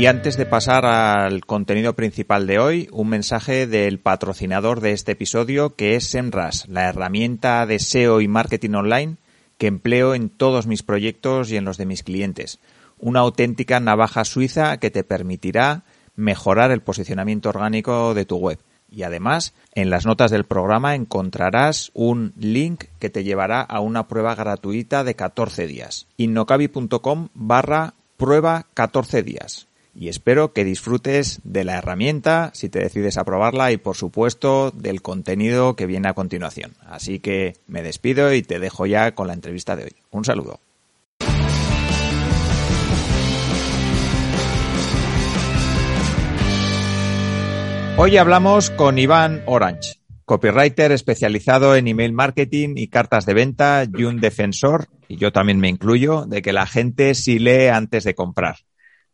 Y antes de pasar al contenido principal de hoy, un mensaje del patrocinador de este episodio que es Semras, la herramienta de SEO y marketing online que empleo en todos mis proyectos y en los de mis clientes. Una auténtica navaja suiza que te permitirá mejorar el posicionamiento orgánico de tu web. Y además, en las notas del programa encontrarás un link que te llevará a una prueba gratuita de 14 días. innocabi.com barra prueba 14 días y espero que disfrutes de la herramienta si te decides a probarla y por supuesto del contenido que viene a continuación. Así que me despido y te dejo ya con la entrevista de hoy. Un saludo. Hoy hablamos con Iván Orange, copywriter especializado en email marketing y cartas de venta y un defensor, y yo también me incluyo, de que la gente sí lee antes de comprar.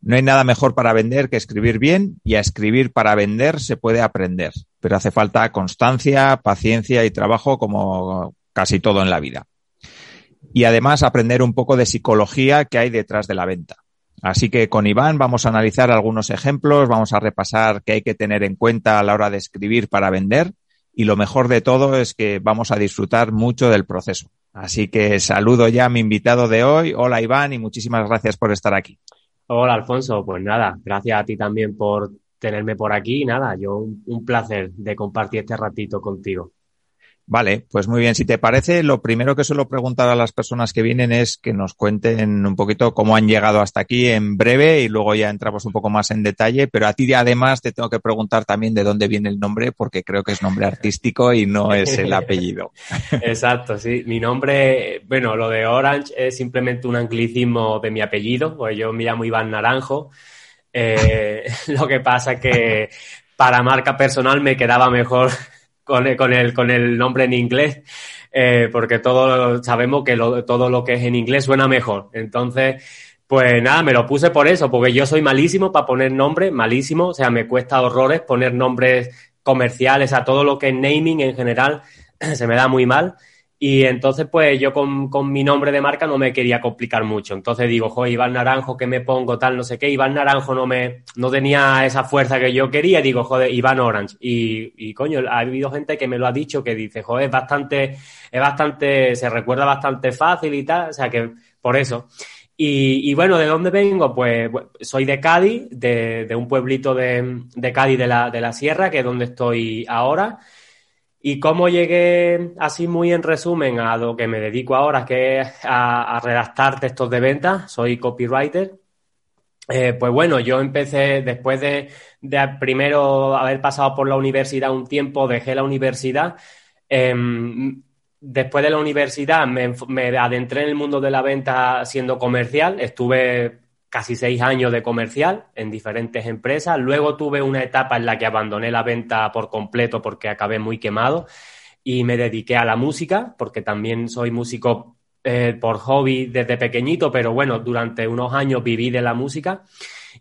No hay nada mejor para vender que escribir bien y a escribir para vender se puede aprender, pero hace falta constancia, paciencia y trabajo como casi todo en la vida. Y además aprender un poco de psicología que hay detrás de la venta. Así que con Iván vamos a analizar algunos ejemplos, vamos a repasar qué hay que tener en cuenta a la hora de escribir para vender y lo mejor de todo es que vamos a disfrutar mucho del proceso. Así que saludo ya a mi invitado de hoy. Hola Iván y muchísimas gracias por estar aquí. Hola, Alfonso. Pues nada, gracias a ti también por tenerme por aquí. Nada, yo un, placer de compartir este ratito contigo. Vale, pues muy bien. Si te parece, lo primero que suelo preguntar a las personas que vienen es que nos cuenten un poquito cómo han llegado hasta aquí en breve y luego ya entramos un poco más en detalle. Pero a ti además te tengo que preguntar también de dónde viene el nombre porque creo que es nombre artístico y no es el apellido. Exacto, sí. Mi nombre, bueno, lo de Orange es simplemente un anglicismo de mi apellido, pues yo me llamo Iván Naranjo. Eh, lo que pasa que para marca personal me quedaba mejor con el, con el, con el nombre en inglés, eh, porque todos sabemos que todo lo que es en inglés suena mejor. Entonces, pues nada, me lo puse por eso, porque yo soy malísimo para poner nombres, malísimo, o sea, me cuesta horrores poner nombres comerciales a todo lo que es naming en general, se me da muy mal. Y entonces, pues yo con, con, mi nombre de marca no me quería complicar mucho. Entonces digo, joder, Iván Naranjo, que me pongo tal, no sé qué. Iván Naranjo no me, no tenía esa fuerza que yo quería. Digo, joder, Iván Orange. Y, y coño, ha habido gente que me lo ha dicho que dice, joder, es bastante, es bastante, se recuerda bastante fácil y tal. O sea que, por eso. Y, y bueno, ¿de dónde vengo? Pues, soy de Cádiz, de, de un pueblito de, de Cádiz de la, de la Sierra, que es donde estoy ahora. ¿Y cómo llegué así muy en resumen a lo que me dedico ahora, que es a, redactar textos de venta? Soy copywriter. Eh, pues bueno, yo empecé después de, primero haber pasado por la universidad un tiempo, dejé la universidad. Em, después de la universidad me, me adentré en el mundo de la venta siendo comercial. Estuve casi seis años de comercial en diferentes empresas. Luego tuve una etapa en la que abandoné la venta por completo porque acabé muy quemado y me dediqué a la música porque también soy músico eh, por hobby desde pequeñito, pero bueno, durante unos años viví de la música.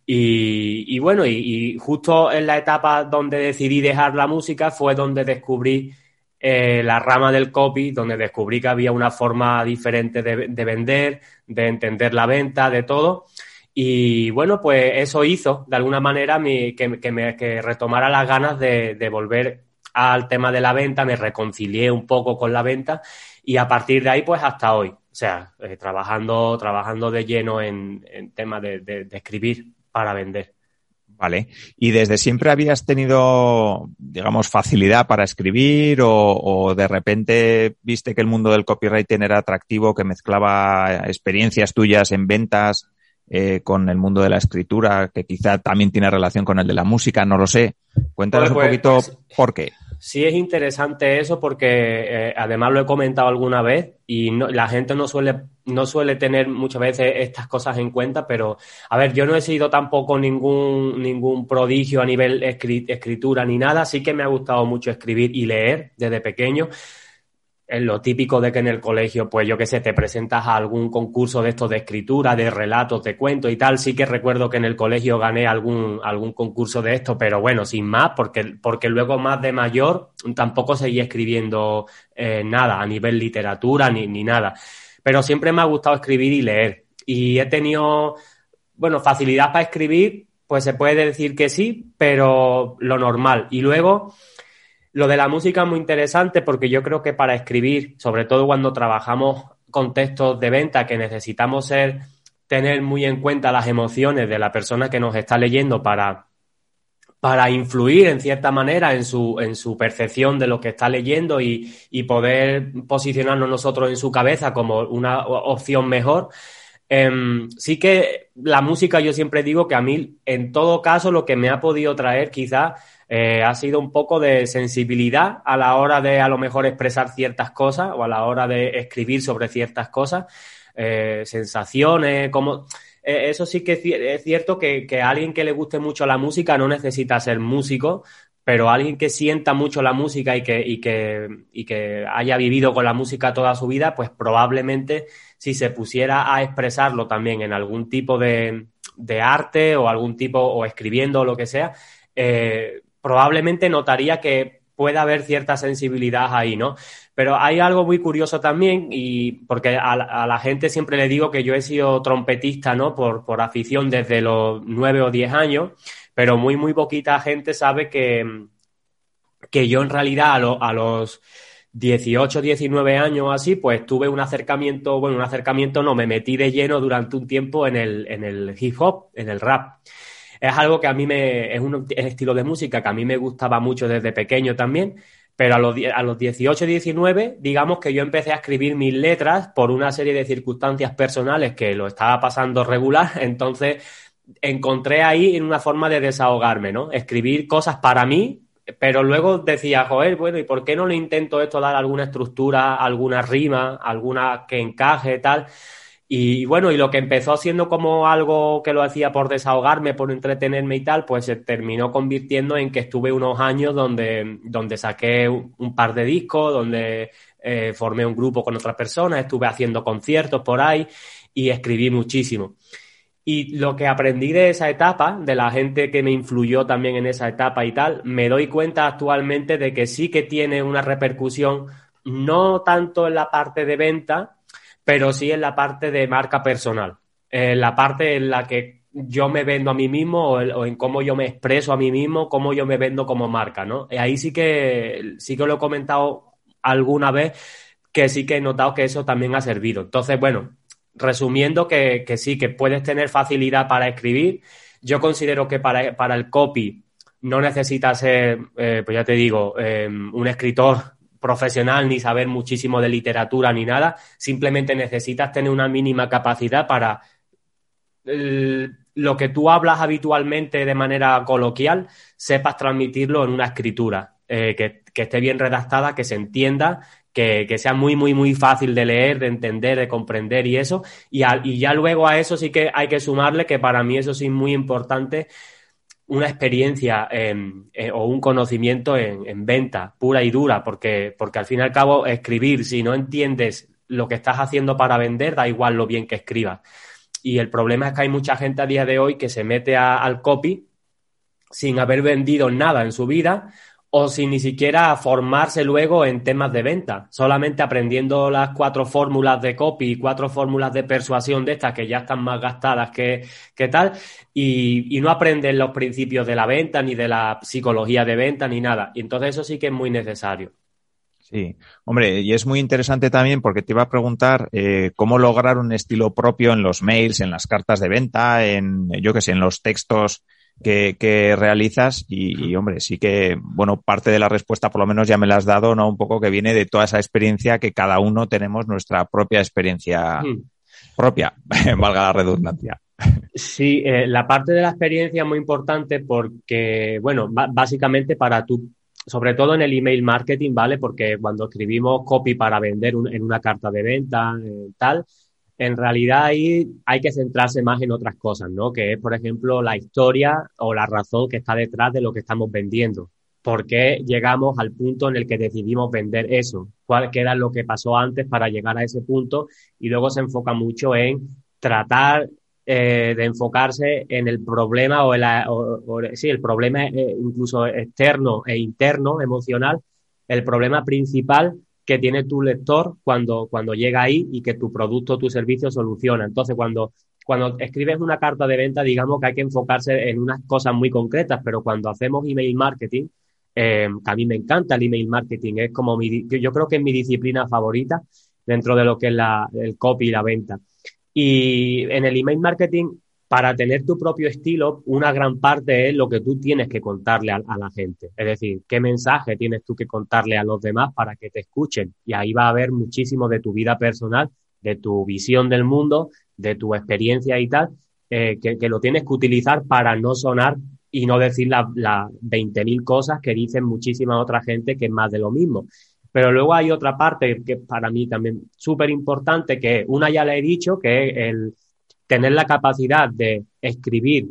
Y, bueno, y, justo en la etapa donde decidí dejar la música fue donde descubrí eh, la rama del copy, donde descubrí que había una forma diferente de, de vender, de entender la venta, de todo. Y bueno, pues eso hizo de alguna manera que, me, que retomara las ganas de, volver al tema de la venta, me reconcilié un poco con la venta y a partir de ahí pues hasta hoy. O sea, eh, trabajando, trabajando de lleno en, en temas de, de, escribir para vender. Vale. ¿Y desde siempre habías tenido, digamos, facilidad para escribir o, de repente viste que el mundo del copywriting era atractivo, que mezclaba experiencias tuyas en ventas eh, con el mundo de la escritura, que quizá también tiene relación con el de la música, no lo sé. Cuéntanos pues, un poquito pues, por qué. Sí es interesante eso porque eh, además lo he comentado alguna vez y la gente no suele, no suele tener muchas veces estas cosas en cuenta, pero a ver, yo no he sido tampoco ningún, ningún prodigio a nivel escritura ni nada, sí que me ha gustado mucho escribir y leer desde pequeño es lo típico de que en el colegio, pues yo qué sé, te presentas a algún concurso de estos de escritura, de relatos, de cuentos y tal. Sí que recuerdo que en el colegio gané algún, algún concurso de esto, pero bueno, sin más, porque, porque luego más de mayor tampoco seguí escribiendo eh, nada a nivel literatura ni, ni nada. Pero siempre me ha gustado escribir y leer. Y he tenido, bueno, facilidad para escribir, pues se puede decir que sí, pero lo normal. Y luego lo de la música es muy interesante porque yo creo que para escribir, sobre todo cuando trabajamos con textos de venta, que necesitamos ser, tener muy en cuenta las emociones de la persona que nos está leyendo para, para influir en cierta manera en su, en su percepción de lo que está leyendo y, y poder posicionarnos nosotros en su cabeza como una opción mejor. Em, sí que la música yo siempre digo que a mí, en todo caso, lo que me ha podido traer quizás eh, ha sido un poco de sensibilidad a la hora de a lo mejor expresar ciertas cosas o a la hora de escribir sobre ciertas cosas, eh, sensaciones, como... Eh, eso sí que es cierto que, que alguien que le guste mucho la música no necesita ser músico, pero alguien que sienta mucho la música y que, y que, y que haya vivido con la música toda su vida, pues probablemente si se pusiera a expresarlo también en algún tipo de, de arte o algún tipo, o escribiendo o lo que sea, eh, probablemente notaría que puede haber cierta sensibilidad ahí, ¿no? Pero hay algo muy curioso también, y porque a, la gente siempre le digo que yo he sido trompetista, ¿no? Por, por afición desde los nueve o diez años, pero muy, muy poquita gente sabe que, que yo en realidad a, a los 18, 19 años así, pues tuve un acercamiento, bueno, un acercamiento no, me metí de lleno durante un tiempo en el, en el hip hop, en el rap es algo que a mí me, es un estilo de música que a mí me gustaba mucho desde pequeño también, pero a los, a los 18, 19, digamos que yo empecé a escribir mis letras por una serie de circunstancias personales que lo estaba pasando regular, entonces encontré ahí una forma de desahogarme, ¿no? Escribir cosas para mí, pero luego decía, joder, bueno, ¿y por qué no le intento esto dar alguna estructura, alguna rima, alguna que encaje, tal? Y bueno, y lo que empezó siendo como algo que lo hacía por desahogarme, por entretenerme y tal, pues se terminó convirtiendo en que estuve unos años donde, donde saqué un, par de discos, donde eh, formé un grupo con otras personas, estuve haciendo conciertos por ahí y escribí muchísimo. Y lo que aprendí de esa etapa, de la gente que me influyó también en esa etapa y tal, me doy cuenta actualmente de que sí que tiene una repercusión, no tanto en la parte de venta, pero sí en la parte de marca personal, en la parte en la que yo me vendo a mí mismo o, en cómo yo me expreso a mí mismo, cómo yo me vendo como marca, ¿no? Y ahí sí que, sí que lo he comentado alguna vez, que sí que he notado que eso también ha servido. Entonces, bueno, resumiendo que, que sí, que puedes tener facilidad para escribir. Yo considero que para, para el copy no necesitas ser, eh, pues ya te digo, eh, un escritor profesional ni saber muchísimo de literatura ni nada, simplemente necesitas tener una mínima capacidad para lo que tú hablas habitualmente de manera coloquial, sepas transmitirlo en una escritura eh, que, esté bien redactada, que se entienda, que, sea muy, muy, muy fácil de leer, de entender, de comprender y eso. Y, y ya luego a eso sí que hay que sumarle que para mí eso sí es muy importante una experiencia eh, o un conocimiento en, venta pura y dura, porque, porque al fin y al cabo escribir, si no entiendes lo que estás haciendo para vender, da igual lo bien que escribas. Y el problema es que hay mucha gente a día de hoy que se mete al copy sin haber vendido nada en su vida o sin ni siquiera formarse luego en temas de venta, solamente aprendiendo las cuatro fórmulas de copy y cuatro fórmulas de persuasión de estas que ya están más gastadas que, tal, y, no aprenden los principios de la venta, ni de la psicología de venta, ni nada. Y entonces eso sí que es muy necesario. Sí, hombre, y es muy interesante también porque te iba a preguntar eh, cómo lograr un estilo propio en los mails, en las cartas de venta, en, yo que sé, en los textos que, realizas y, hombre, sí que, bueno, parte de la respuesta por lo menos ya me la has dado, ¿no? Un poco que viene de toda esa experiencia que cada uno tenemos nuestra propia experiencia hmm. propia, valga la redundancia. Sí, eh, la parte de la experiencia es muy importante porque, bueno, básicamente para tu, sobre todo en el email marketing, ¿vale? Porque cuando escribimos copy para vender en una carta de venta, eh, tal, en realidad ahí hay que centrarse más en otras cosas, ¿no? Que es, por ejemplo, la historia o la razón que está detrás de lo que estamos vendiendo. ¿Por qué llegamos al punto en el que decidimos vender eso? ¿Cuál era lo que pasó antes para llegar a ese punto? Y luego se enfoca mucho en tratar eh, de enfocarse en el problema o, el, sí, el problema eh, incluso externo e interno, emocional, el problema principal que tiene tu lector cuando, cuando llega ahí y que tu producto o tu servicio soluciona. Entonces, cuando, cuando escribes una carta de venta, digamos que hay que enfocarse en unas cosas muy concretas, pero cuando hacemos email marketing, eh, a mí me encanta el email marketing, es como mi, yo creo que es mi disciplina favorita dentro de lo que es la, el copy y la venta. Y en el email marketing para tener tu propio estilo, una gran parte es lo que tú tienes que contarle a, la gente. Es decir, qué mensaje tienes tú que contarle a los demás para que te escuchen. Y ahí va a haber muchísimo de tu vida personal, de tu visión del mundo, de tu experiencia y tal, eh, que, lo tienes que utilizar para no sonar y no decir las la 20.000 cosas que dicen muchísima otra gente que es más de lo mismo. Pero luego hay otra parte que para mí también súper importante, que una ya la he dicho, que es el tener la capacidad de escribir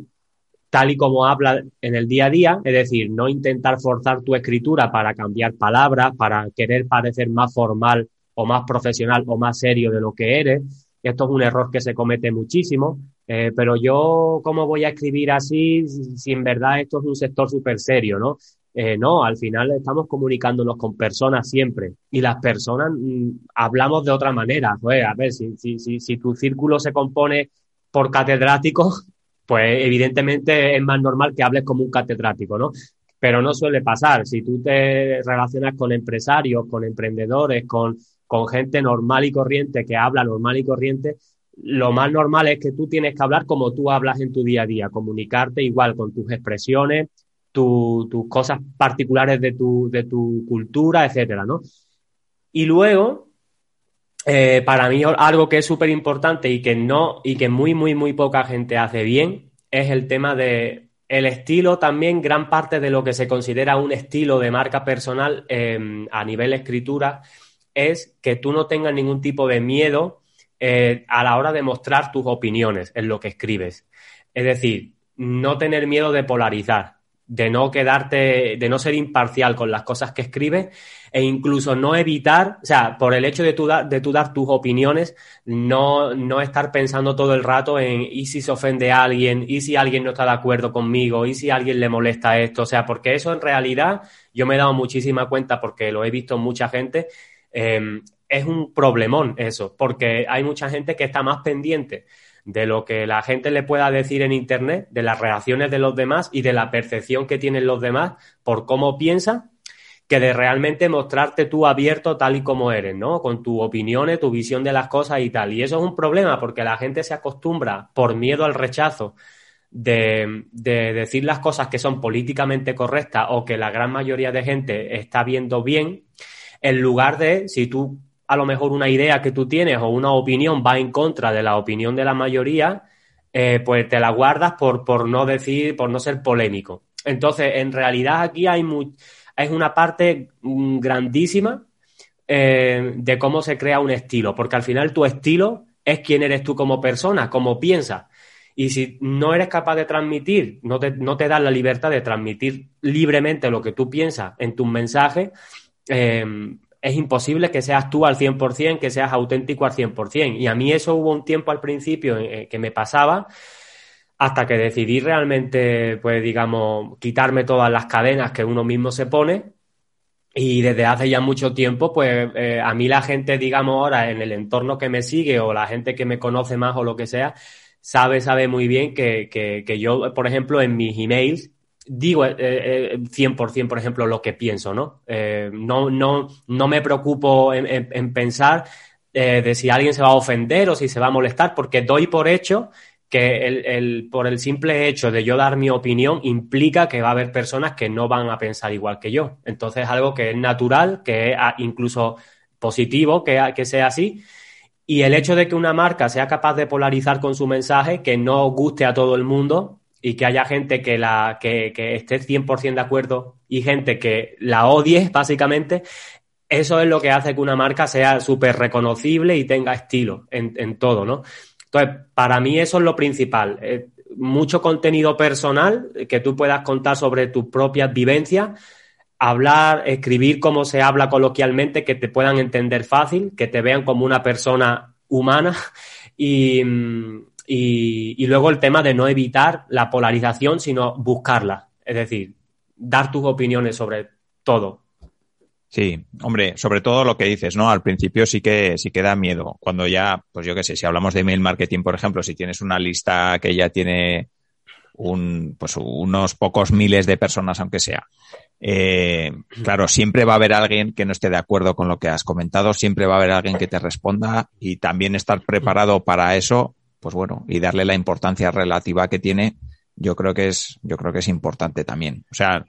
tal y como habla en el día a día, es decir, no intentar forzar tu escritura para cambiar palabras, para querer parecer más formal o más profesional o más serio de lo que eres. Esto es un error que se comete muchísimo, eh, pero yo, ¿cómo voy a escribir así si en verdad esto es un sector súper serio, no? Eh, no, al final estamos comunicándonos con personas siempre y las personas mm, hablamos de otra manera. A ver, si, si, si, si tu círculo se compone por catedrático, pues evidentemente es más normal que hables como un catedrático, ¿no? Pero no suele pasar. Si tú te relacionas con empresarios, con emprendedores, con, con gente normal y corriente que habla normal y corriente, lo más normal es que tú tienes que hablar como tú hablas en tu día a día, comunicarte igual con tus expresiones, tus cosas particulares de tu, de tu cultura, etcétera, ¿no? Y luego, eh, para mí algo que es súper importante y que no, y que muy, muy, muy poca gente hace bien, es el tema de el estilo también, gran parte de lo que se considera un estilo de marca personal em, a nivel escritura es que tú no tengas ningún tipo de miedo eh, a la hora de mostrar tus opiniones en lo que escribes. Es decir, no tener miedo de polarizar de no quedarte, de no ser imparcial con las cosas que escribes e incluso no evitar, o sea, por el hecho de tú, de dar tus opiniones, no, no estar pensando todo el rato en y si se ofende a alguien, y si alguien no está de acuerdo conmigo, y si alguien le molesta esto, o sea, porque eso en realidad yo me he dado muchísima cuenta porque lo he visto en mucha gente, eh, es un problemón eso, porque hay mucha gente que está más pendiente de lo que la gente le pueda decir en Internet, de las reacciones de los demás y de la percepción que tienen los demás por cómo piensan, que de realmente mostrarte tú abierto tal y como eres, ¿no? Con tus opiniones, tu visión de las cosas y tal. Y eso es un problema porque la gente se acostumbra por miedo al rechazo de, de, decir las cosas que son políticamente correctas o que la gran mayoría de gente está viendo bien, en lugar de, si tú a lo mejor una idea que tú tienes o una opinión va en contra de la opinión de la mayoría, eh, pues te la guardas por, por no decir, por no ser polémico. Entonces, en realidad aquí hay es una parte mm, grandísima eh, de cómo se crea un estilo, porque al final tu estilo es quién eres tú como persona, cómo piensas. Y si no eres capaz de transmitir, no te, no te das la libertad de transmitir libremente lo que tú piensas en tus mensajes, eh, es imposible que seas tú al 100%, que seas auténtico al 100%. Y a mí eso hubo un tiempo al principio eh, que me pasaba hasta que decidí realmente, pues digamos, quitarme todas las cadenas que uno mismo se pone. Y desde hace ya mucho tiempo, pues eh, a mí la gente, digamos ahora, en el entorno que me sigue o la gente que me conoce más o lo que sea, sabe, sabe muy bien que, que, que yo, por ejemplo, en mis emails, digo eh, eh, 100%, por ejemplo, lo que pienso, ¿no? Eh, no, no, no me preocupo en, pensar eh, de si alguien se va a ofender o si se va a molestar, porque doy por hecho que el, por el simple hecho de yo dar mi opinión implica que va a haber personas que no van a pensar igual que yo. Entonces es algo que es natural, que es incluso positivo que, que sea así. Y el hecho de que una marca sea capaz de polarizar con su mensaje, que no guste a todo el mundo y que haya gente que, la, que, que esté 100% de acuerdo y gente que la odie, básicamente, eso es lo que hace que una marca sea súper reconocible y tenga estilo en, en todo, ¿no? Entonces, para mí eso es lo principal. Eh, mucho contenido personal que tú puedas contar sobre tus propias vivencias, hablar, escribir como se habla coloquialmente, que te puedan entender fácil, que te vean como una persona humana y, y, luego el tema de no evitar la polarización, sino buscarla. Es decir, dar tus opiniones sobre todo. Sí, hombre, sobre todo lo que dices, ¿no? Al principio sí que sí que da miedo. Cuando ya, pues yo qué sé, si hablamos de email marketing, por ejemplo, si tienes una lista que ya tiene un, pues unos pocos miles de personas, aunque sea. Eh, claro, siempre va a haber alguien que no esté de acuerdo con lo que has comentado, siempre va a haber alguien que te responda y también estar preparado para eso, pues bueno, y darle la importancia relativa que tiene, yo creo que es, yo creo que es importante también. O sea,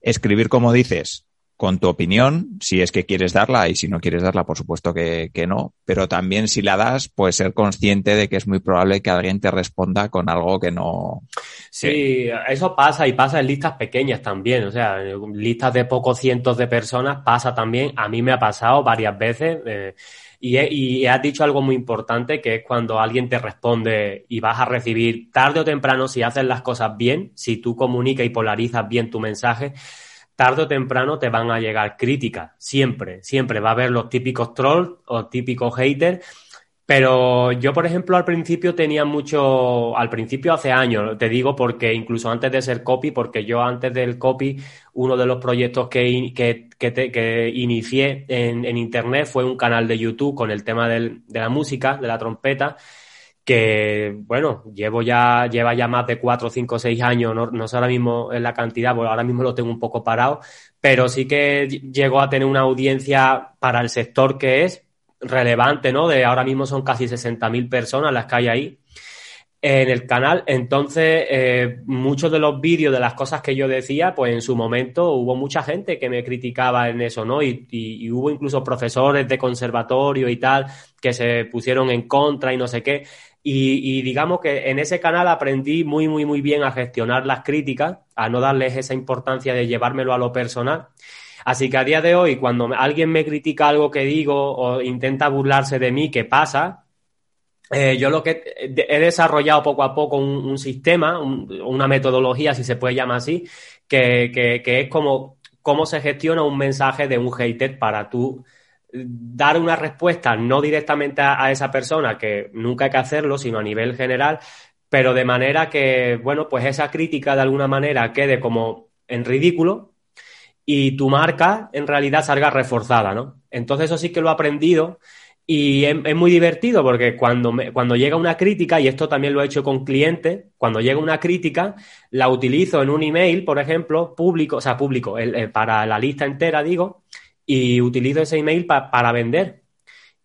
escribir como dices, con tu opinión, si es que quieres darla y si no quieres darla, por supuesto que, no, pero también si la das, pues ser consciente de que es muy probable que alguien te responda con algo que no. Sí, eso pasa y pasa en listas pequeñas también, o sea, listas de pocos cientos de personas pasa también, a mí me ha pasado varias veces. Eh, y, y, has dicho algo muy importante, que es cuando alguien te responde y vas a recibir tarde o temprano, si haces las cosas bien, si tú comunicas y polarizas bien tu mensaje, tarde o temprano te van a llegar críticas, siempre, siempre. Va a haber los típicos trolls o típicos haters, pero yo, por ejemplo, al principio tenía mucho, al principio hace años, te digo porque incluso antes de ser copy, porque yo antes del copy, uno de los proyectos que, que, que, inicié en, en, Internet fue un canal de YouTube con el tema de la música, de la trompeta, que, bueno, llevo ya, lleva ya más de cuatro, cinco, seis años, no, sé ahora mismo en la cantidad, porque ahora mismo lo tengo un poco parado, pero sí que llegó a tener una audiencia para el sector que es relevante, ¿no? De ahora mismo son casi 60.000 personas las que hay ahí en el canal. Entonces, eh, muchos de los vídeos de las cosas que yo decía, pues en su momento hubo mucha gente que me criticaba en eso, ¿no? Y, y, hubo incluso profesores de conservatorio y tal que se pusieron en contra y no sé qué. Y, digamos que en ese canal aprendí muy, muy, muy bien a gestionar las críticas, a no darles esa importancia de llevármelo a lo personal. Así que a día de hoy, cuando alguien me critica algo que digo o intenta burlarse de mí, ¿qué pasa? Eh, yo lo que he desarrollado poco a poco un, sistema, una metodología, si se puede llamar así, que, que, es como cómo se gestiona un mensaje de un hater para tú dar una respuesta no directamente a, esa persona, que nunca hay que hacerlo, sino a nivel general, pero de manera que, bueno, pues esa crítica de alguna manera quede como en ridículo y tu marca en realidad salga reforzada, ¿no? Entonces eso sí que lo he aprendido y es, muy divertido porque cuando, cuando llega una crítica, y esto también lo he hecho con clientes, cuando llega una crítica, la utilizo en un email, por ejemplo, público, o sea, público, para la lista entera, digo, y utilizo ese email para vender.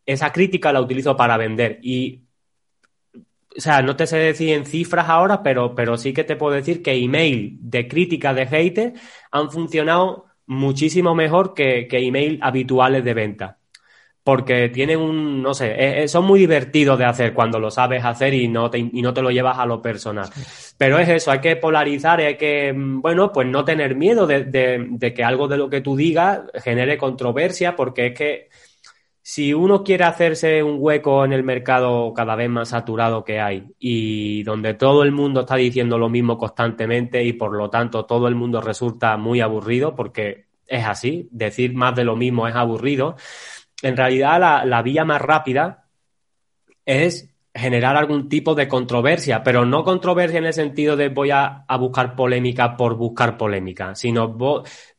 Esa crítica la utilizo para vender. Y, o sea, no te sé decir en cifras ahora, pero, pero sí que te puedo decir que email de crítica de hater han funcionado muchísimo mejor que, que email habituales de venta porque tienen un, no sé, eh, eh, son muy divertidos de hacer cuando lo sabes hacer y no te, y no te lo llevas a lo personal. Pero es eso, hay que polarizar hay que, mm, bueno, pues no tener miedo de, de, que algo de lo que tú digas genere controversia, porque es que si uno quiere hacerse un hueco en el mercado cada vez más saturado que hay y donde todo el mundo está diciendo lo mismo constantemente y por lo tanto todo el mundo resulta muy aburrido, porque es así, decir más de lo mismo es aburrido, en realidad la, vía más rápida es generar algún tipo de controversia, pero no controversia en el sentido de voy a, buscar polémica por buscar polémica, sino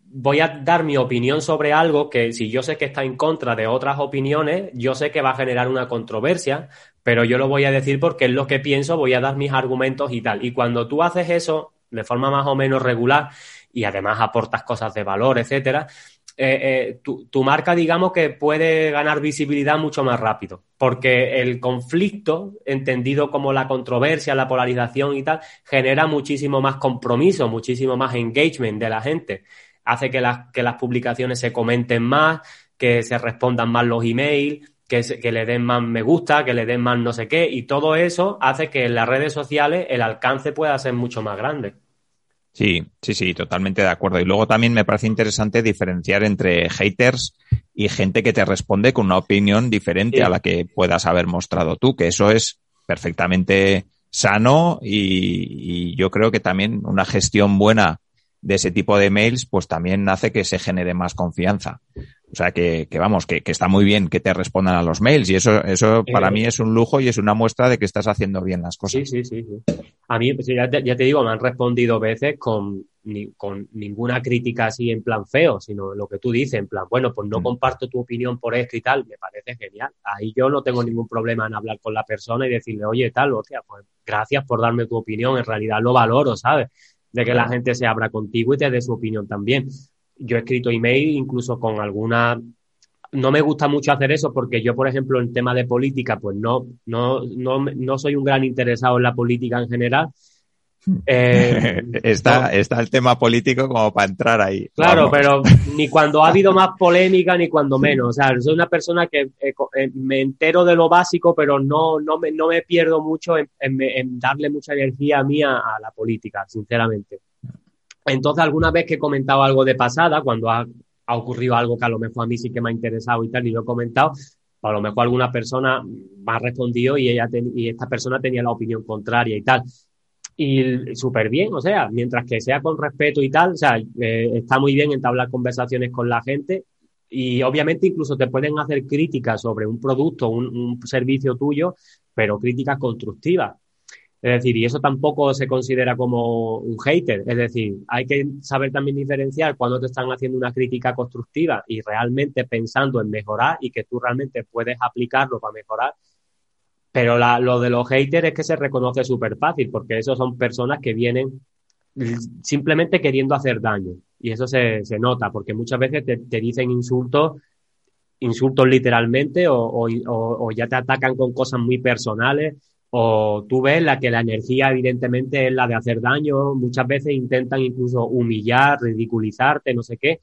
voy a dar mi opinión sobre algo que si yo sé que está en contra de otras opiniones, yo sé que va a generar una controversia, pero yo lo voy a decir porque es lo que pienso, voy a dar mis argumentos y tal. Y cuando tú haces eso de forma más o menos regular y además aportas cosas de valor, etcétera, eh, tu, tu, marca, digamos, que puede ganar visibilidad mucho más rápido, porque el conflicto, entendido como la controversia, la polarización y tal, genera muchísimo más compromiso, muchísimo más engagement de la gente. Hace que las, que las publicaciones se comenten más, que se respondan más los emails, que, que le den más me gusta, que le den más no sé qué, y todo eso hace que en las redes sociales el alcance pueda ser mucho más grande. Sí, sí, sí, totalmente de acuerdo. Y luego también me parece interesante diferenciar entre haters y gente que te responde con una opinión diferente a la que puedas haber mostrado tú, que eso es perfectamente sano y, y, yo creo que también una gestión buena de ese tipo de mails pues también hace que se genere más confianza. O sea, que, que vamos, que, que, está muy bien que te respondan a los mails y eso, eso para eh, mí es un lujo y es una muestra de que estás haciendo bien las cosas. Sí, sí, sí. sí. A mí, pues ya, te, ya, te, digo, me han respondido veces con, ni, con ninguna crítica así en plan feo, sino lo que tú dices, en plan, bueno, pues no mm. comparto tu opinión por esto y tal, me parece genial. Ahí yo no tengo ningún problema en hablar con la persona y decirle, oye, tal, o sea, pues gracias por darme tu opinión, en realidad lo valoro, ¿sabes? De que la gente se abra contigo y te dé su opinión también yo he escrito email incluso con alguna no me gusta mucho hacer eso porque yo, por ejemplo, en tema de política, pues no, no, no, no soy un gran interesado en la política en general. Eh, está, no. está el tema político como para entrar ahí. Claro, Vamos. pero ni cuando ha habido más polémica ni cuando menos. O sea, soy una persona que eh, eh, me entero de lo básico, pero no, no, me, no me pierdo mucho en, en, en darle mucha energía mía a la política, sinceramente. Entonces, alguna vez que he comentado algo de pasada, cuando ha, ha, ocurrido algo que a lo mejor a mí sí que me ha interesado y tal, y lo he comentado, a lo mejor alguna persona me ha respondido y, ella ten, y esta persona tenía la opinión contraria y tal. Y súper bien, o sea, mientras que sea con respeto y tal, o sea, eh, está muy bien entablar conversaciones con la gente y obviamente incluso te pueden hacer críticas sobre un producto, un, un servicio tuyo, pero críticas constructivas es decir, y eso tampoco se considera como un hater. Es decir, hay que saber también diferenciar cuando te están haciendo una crítica constructiva y realmente pensando en mejorar y que tú realmente puedes aplicarlo para mejorar. Pero la, lo de los haters es que se reconoce súper fácil, porque esos son personas que vienen simplemente queriendo hacer daño. Y eso se, se nota, porque muchas veces te, te dicen insultos insultos literalmente o, o, o, ya te atacan con cosas muy personales o tú ves la que la energía evidentemente es la de hacer daño, muchas veces intentan incluso humillar, ridiculizarte, no sé qué.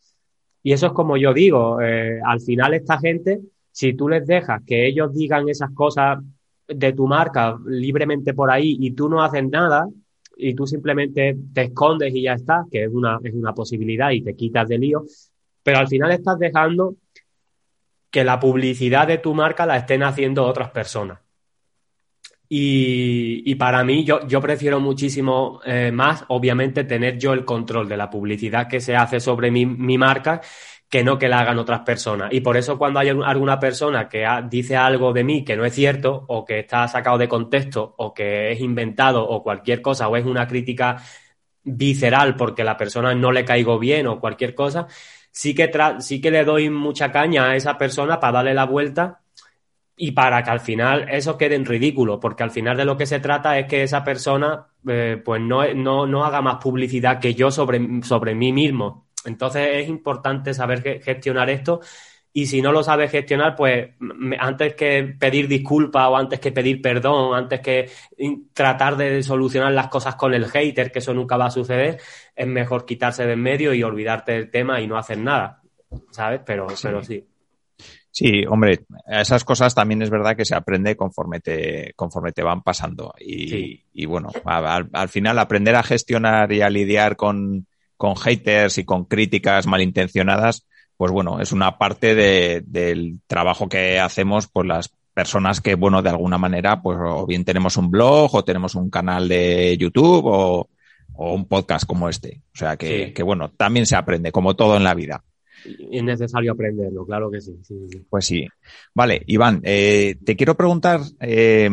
Y eso es como yo digo, eh, al final esta gente, si tú les dejas que ellos digan esas cosas de tu marca libremente por ahí y tú no haces nada y tú simplemente te escondes y ya está, que es una, es una posibilidad y te quitas de lío, pero al final estás dejando que la publicidad de tu marca la estén haciendo otras personas. Y, y, para mí, yo, yo prefiero muchísimo eh, más, obviamente, tener yo el control de la publicidad que se hace sobre mi, mi, marca que no que la hagan otras personas. Y por eso cuando hay alguna persona que dice algo de mí que no es cierto, o que está sacado de contexto, o que es inventado, o cualquier cosa, o es una crítica visceral porque la persona no le caigo bien o cualquier cosa, sí que, sí que le doy mucha caña a esa persona para darle la vuelta y para que al final eso quede en ridículo, porque al final de lo que se trata es que esa persona eh, pues no, no, no, haga más publicidad que yo sobre, sobre mí mismo. Entonces es importante saber gestionar esto y si no lo sabes gestionar, pues antes que pedir disculpas o antes que pedir perdón, antes que tratar de solucionar las cosas con el hater, que eso nunca va a suceder, es mejor quitarse de en medio y olvidarte del tema y no hacer nada, ¿sabes? Pero sí. Pero sí. Sí, hombre, esas cosas también es verdad que se aprende conforme te, conforme te van pasando. Y, sí. y bueno, al, al, final aprender a gestionar y a lidiar con, con haters y con críticas malintencionadas, pues bueno, es una parte de, del trabajo que hacemos pues las personas que, bueno, de alguna manera, pues o bien tenemos un blog o tenemos un canal de YouTube o, o un podcast como este. O sea que, sí. que, bueno, también se aprende, como todo en la vida es necesario aprenderlo, claro que sí. sí, sí. Pues sí. Vale, Iván, eh, te quiero preguntar, eh,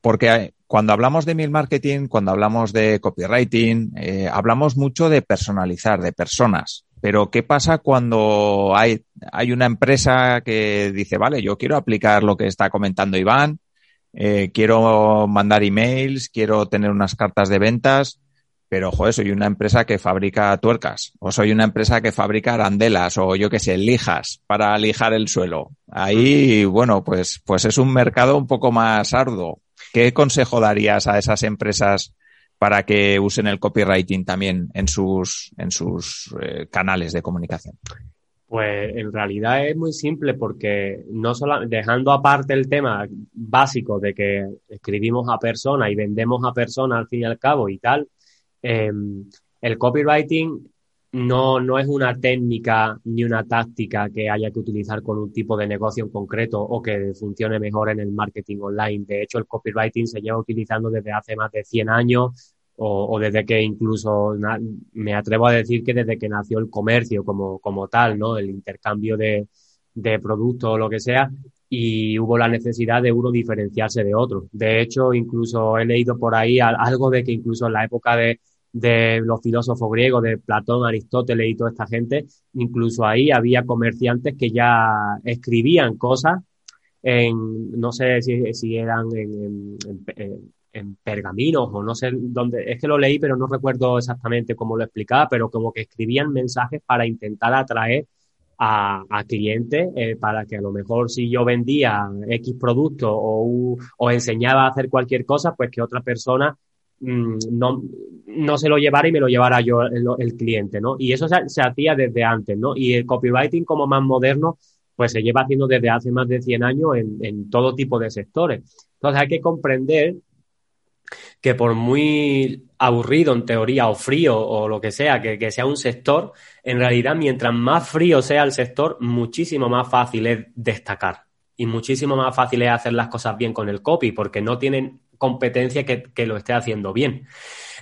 porque cuando hablamos de mail marketing, cuando hablamos de copywriting, eh, hablamos mucho de personalizar, de personas. Pero ¿qué pasa cuando hay, hay una empresa que dice, vale, yo quiero aplicar lo que está comentando Iván, eh, quiero mandar emails, quiero tener unas cartas de ventas, pero joder, soy una empresa que fabrica tuercas, o soy una empresa que fabrica arandelas, o yo qué sé, lijas para lijar el suelo. Ahí, bueno, pues, pues es un mercado un poco más arduo. ¿Qué consejo darías a esas empresas para que usen el copywriting también en sus, en sus eh, canales de comunicación? Pues en realidad es muy simple porque no solo dejando aparte el tema básico de que escribimos a personas y vendemos a personas al fin y al cabo y tal, em, el copywriting no, no es una técnica ni una táctica que haya que utilizar con un tipo de negocio en concreto o que funcione mejor en el marketing online. De hecho, el copywriting se lleva utilizando desde hace más de 100 años o, desde que incluso me atrevo a decir que desde que nació el comercio como, como tal, ¿no? El intercambio de, de productos o lo que sea, y hubo la necesidad de uno diferenciarse de otro. De hecho, incluso he leído por ahí algo de que incluso en la época de, de los filósofos griegos, de Platón, Aristóteles y toda esta gente, incluso ahí había comerciantes que ya escribían cosas en, no sé si, si eran en, en, pergaminos o no sé dónde, es que lo leí pero no recuerdo exactamente cómo lo explicaba, pero como que escribían mensajes para intentar atraer a, a clientes eh, para que a lo mejor si yo vendía X producto o, o enseñaba a hacer cualquier cosa, pues que otra persona mm, no, no se lo llevara y me lo llevara yo el, cliente, ¿no? Y eso se, hacía desde antes, ¿no? Y el copywriting como más moderno, pues se lleva haciendo desde hace más de 100 años en, en todo tipo de sectores. Entonces hay que comprender que por muy aburrido en teoría o frío o lo que sea, que, sea un sector, en realidad mientras más frío sea el sector, muchísimo más fácil es destacar y muchísimo más fácil es hacer las cosas bien con el copy porque no tienen competencia que, que lo esté haciendo bien.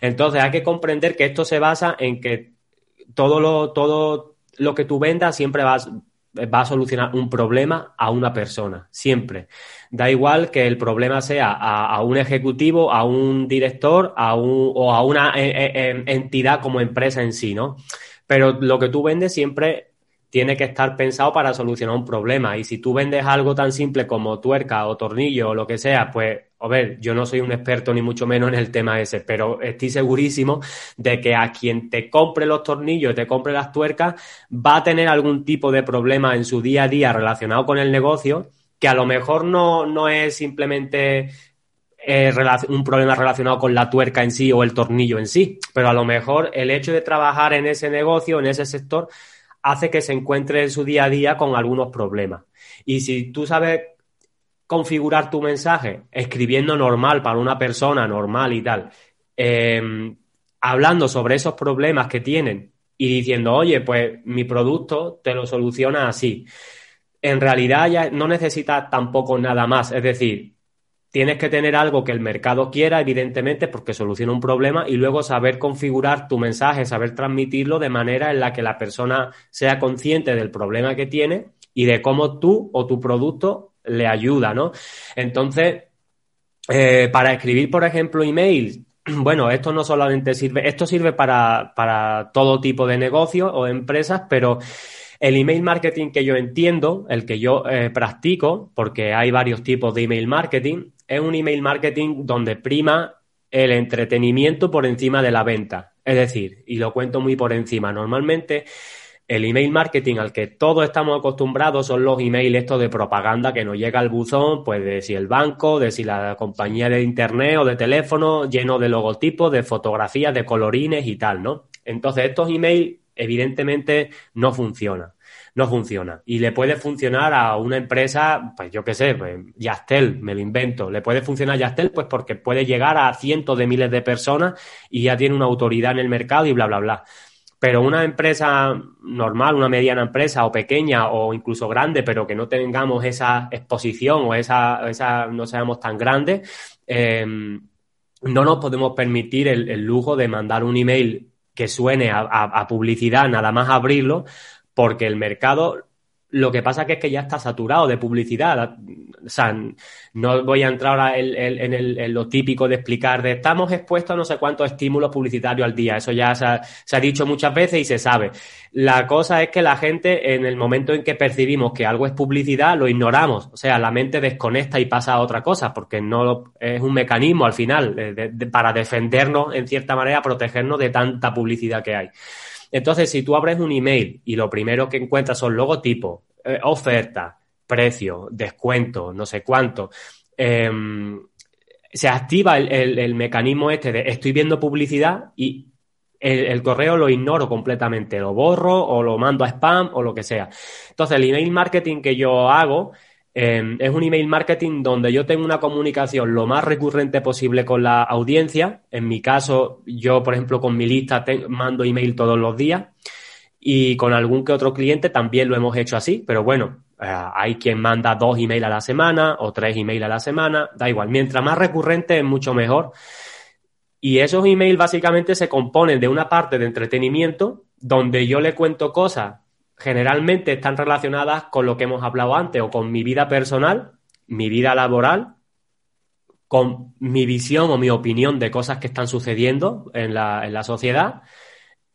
Entonces hay que comprender que esto se basa en que todo lo, todo lo que tú vendas siempre va a solucionar un problema a una persona, siempre. Da igual que el problema sea a, un ejecutivo, a un director a un, o a una eh, eh, eh, entidad como empresa en sí, ¿no? Pero lo que tú vendes siempre tiene que estar pensado para solucionar un problema. Y si tú vendes algo tan simple como tuerca o tornillo o lo que sea, pues, a ver, yo no soy un experto ni mucho menos en el tema ese, pero estoy segurísimo de que a quien te compre los tornillos, te compre las tuercas, va a tener algún tipo de problema en su día a día relacionado con el negocio, que a lo mejor no, no es simplemente eh, un problema relacionado con la tuerca en sí o el tornillo en sí, pero a lo mejor el hecho de trabajar en ese negocio, en ese sector, hace que se encuentre en su día a día con algunos problemas. Y si tú sabes configurar tu mensaje escribiendo normal para una persona normal y tal, em, hablando sobre esos problemas que tienen y diciendo, oye, pues mi producto te lo soluciona así. En realidad ya no necesitas tampoco nada más. Es decir, tienes que tener algo que el mercado quiera, evidentemente, porque soluciona un problema, y luego saber configurar tu mensaje, saber transmitirlo de manera en la que la persona sea consciente del problema que tiene y de cómo tú o tu producto le ayuda, ¿no? Entonces, eh, para escribir, por ejemplo, emails, bueno, esto no solamente sirve, esto sirve para, para todo tipo de negocios o empresas, pero el email marketing que yo entiendo, el que yo eh, practico, porque hay varios tipos de email marketing, es un email marketing donde prima el entretenimiento por encima de la venta. Es decir, y lo cuento muy por encima, normalmente el email marketing al que todos estamos acostumbrados son los emails estos de propaganda que nos llega al buzón, pues de si el banco, de si la compañía de internet o de teléfono, lleno de logotipos, de fotografías, de colorines y tal, ¿no? Entonces estos emails evidentemente no funcionan no funciona. Y le puede funcionar a una empresa, pues yo qué sé, pues Yastel, me lo invento. Le puede funcionar Yastel, pues porque puede llegar a cientos de miles de personas y ya tiene una autoridad en el mercado y bla, bla, bla. Pero una empresa normal, una mediana empresa o pequeña o incluso grande, pero que no tengamos esa exposición o esa, esa no seamos tan grandes, em, no nos podemos permitir el, lujo de mandar un email que suene a, publicidad nada más abrirlo, porque el mercado Lo que pasa que es que ya está saturado de publicidad. O sea, no voy a entrar ahora en, en, lo típico de explicar de estamos expuestos a no sé cuántos estímulos publicitarios al día. Eso ya se ha, dicho muchas veces y se sabe. La cosa es que la gente, en el momento en que percibimos que algo es publicidad, lo ignoramos. O sea, la mente desconecta y pasa a otra cosa, porque no es un mecanismo al final para defendernos, en cierta manera, protegernos de tanta publicidad que hay. Entonces, si tú abres un email y lo primero que encuentras son logotipos, eh, oferta, precio, descuento, no sé cuánto, em, se activa el, mecanismo este de estoy viendo publicidad y el, correo lo ignoro completamente, lo borro o lo mando a spam o lo que sea. Entonces, el email marketing que yo hago em, es un email marketing donde yo tengo una comunicación lo más recurrente posible con la audiencia. En mi caso, yo, por ejemplo, con mi lista mando email todos los días y con algún que otro cliente también lo hemos hecho así, pero bueno, eh, hay quien manda dos emails a la semana o tres emails a la semana, da igual, mientras más recurrente es mucho mejor. Y esos emails básicamente se componen de una parte de entretenimiento donde yo le cuento cosas, generalmente están relacionadas con lo que hemos hablado antes o con mi vida personal, mi vida laboral, con mi visión o mi opinión de cosas que están sucediendo en la, en la sociedad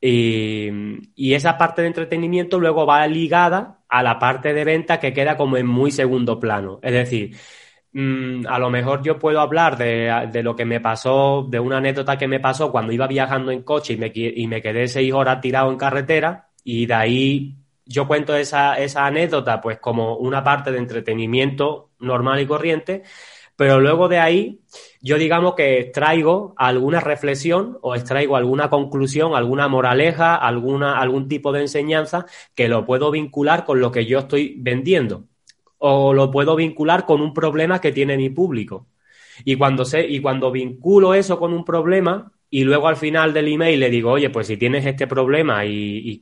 y, esa parte de entretenimiento luego va ligada a la parte de venta que queda como en muy segundo plano. Es decir, mm, a lo mejor yo puedo hablar de, lo que me pasó, de una anécdota que me pasó cuando iba viajando en coche y me, y me quedé seis horas tirado en carretera y de ahí yo cuento esa, esa anécdota pues como una parte de entretenimiento normal y corriente pero luego de ahí yo digamos que extraigo alguna reflexión o extraigo alguna conclusión, alguna moraleja, alguna, algún tipo de enseñanza que lo puedo vincular con lo que yo estoy vendiendo o lo puedo vincular con un problema que tiene mi público. Y cuando, sé, y cuando vinculo eso con un problema, y luego al final del email le digo, oye, pues si tienes este problema y,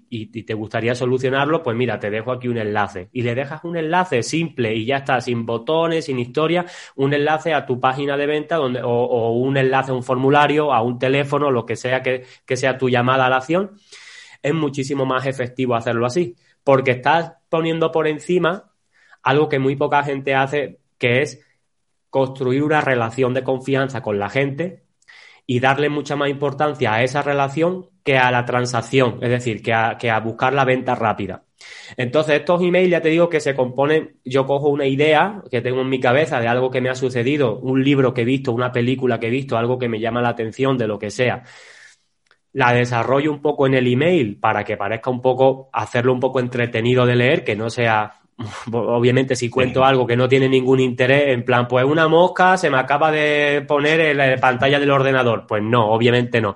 te gustaría solucionarlo, pues mira, te dejo aquí un enlace. Y le dejas un enlace simple y ya está, sin botones, sin historia, un enlace a tu página de venta donde, o, un enlace a un formulario, a un teléfono, lo que sea que, que sea tu llamada a la acción. Es muchísimo más efectivo hacerlo así, porque estás poniendo por encima algo que muy poca gente hace, que es construir una relación de confianza con la gente y darle mucha más importancia a esa relación que a la transacción, es decir, que a, que a buscar la venta rápida. Entonces, estos emails ya te digo que se componen, yo cojo una idea que tengo en mi cabeza de algo que me ha sucedido, un libro que he visto, una película que he visto, algo que me llama la atención de lo que sea. La desarrollo un poco en el email para que parezca un poco, hacerlo un poco entretenido de leer, que no sea obviamente si cuento algo que no tiene ningún interés, en plan, pues una mosca se me acaba de poner en la pantalla del ordenador. Pues no, obviamente no.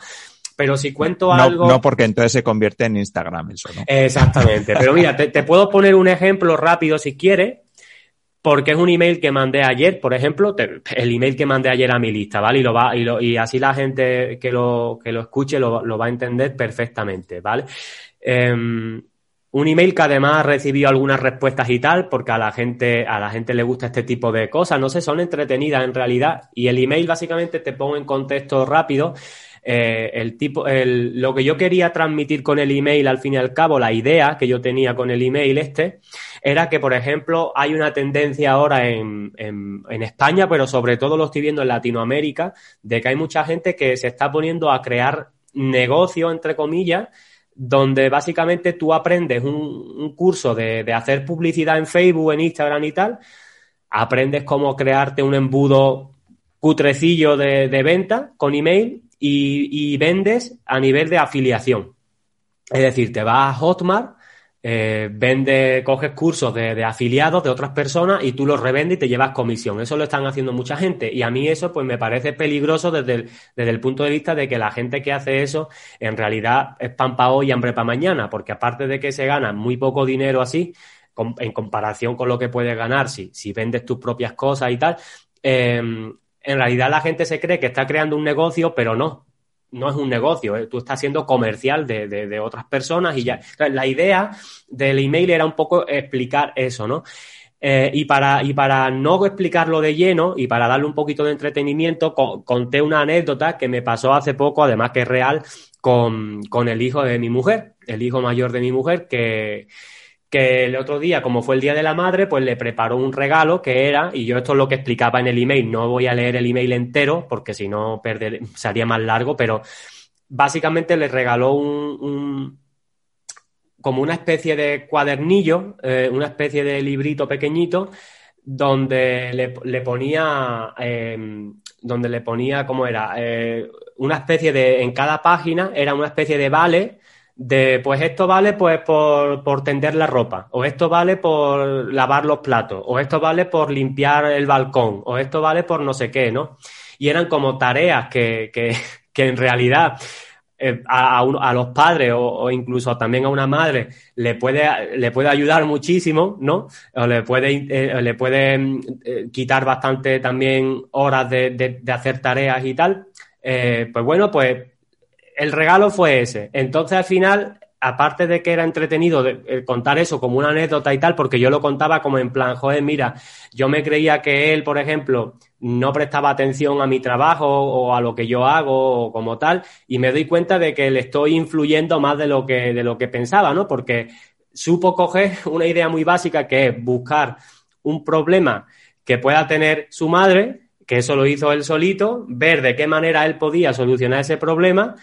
Pero si cuento algo... No, porque entonces se convierte en Instagram eso, ¿no? Exactamente. Pero mira, te, puedo poner un ejemplo rápido si quieres, porque es un email que mandé ayer, por ejemplo, el email que mandé ayer a mi lista, ¿vale? Y lo va, y, lo, y así la gente que lo, que lo escuche lo, lo va a entender perfectamente, ¿vale? Eh, un email que además ha recibido algunas respuestas y tal, porque a la gente, a la gente le gusta este tipo de cosas, no sé, son entretenidas en realidad. Y el email básicamente te pongo en contexto rápido. Eh, el tipo, el, lo que yo quería transmitir con el email, al fin y al cabo, la idea que yo tenía con el email este, era que, por ejemplo, hay una tendencia ahora en, en, en España, pero sobre todo lo estoy viendo en Latinoamérica, de que hay mucha gente que se está poniendo a crear negocio, entre comillas, donde básicamente tú aprendes un, curso de, hacer publicidad en Facebook, en Instagram y tal, aprendes cómo crearte un embudo cutrecillo de, venta con email y, y, vendes a nivel de afiliación. Es decir, te vas a Hotmart eh, vende, coges cursos de, afiliados de otras personas y tú los revendes y te llevas comisión. Eso lo están haciendo mucha gente y a mí eso pues me parece peligroso desde el, desde el punto de vista de que la gente que hace eso en realidad es pan para hoy y hambre para mañana, porque aparte de que se gana muy poco dinero así, en comparación con lo que puedes ganar si, si vendes tus propias cosas y tal, eh, en realidad la gente se cree que está creando un negocio, pero no no es un negocio, ¿eh? tú estás siendo comercial de, de, otras personas y ya. la idea del email era un poco explicar eso, ¿no? Eh, y, para, y para no explicarlo de lleno y para darle un poquito de entretenimiento, conté una anécdota que me pasó hace poco, además que es real, con, con el hijo de mi mujer, el hijo mayor de mi mujer, que, que el otro día, como fue el Día de la Madre, pues le preparó un regalo que era, y yo esto es lo que explicaba en el email, no voy a leer el email entero porque si no sería más largo, pero básicamente le regaló un, como una especie de cuadernillo, eh, una especie de librito pequeñito, donde le, ponía, em, donde le ponía, ¿cómo era? Eh, una especie de, en cada página era una especie de vale de pues esto vale pues por, por, tender la ropa, o esto vale por lavar los platos, o esto vale por limpiar el balcón, o esto vale por no sé qué, ¿no? Y eran como tareas que, que, que en realidad eh, a, a, los padres o, incluso también a una madre le puede, le puede ayudar muchísimo, ¿no? O le puede, eh, le puede eh, quitar bastante también horas de, de, de hacer tareas y tal. pues bueno, pues el regalo fue ese. Entonces, al final, aparte de que era entretenido de, contar eso como una anécdota y tal, porque yo lo contaba como en plan, joder, mira, yo me creía que él, por ejemplo, no prestaba atención a mi trabajo o a lo que yo hago o como tal, y me doy cuenta de que le estoy influyendo más de lo que, de lo que pensaba, ¿no? Porque supo coger una idea muy básica que es buscar un problema que pueda tener su madre, que eso lo hizo él solito, ver de qué manera él podía solucionar ese problema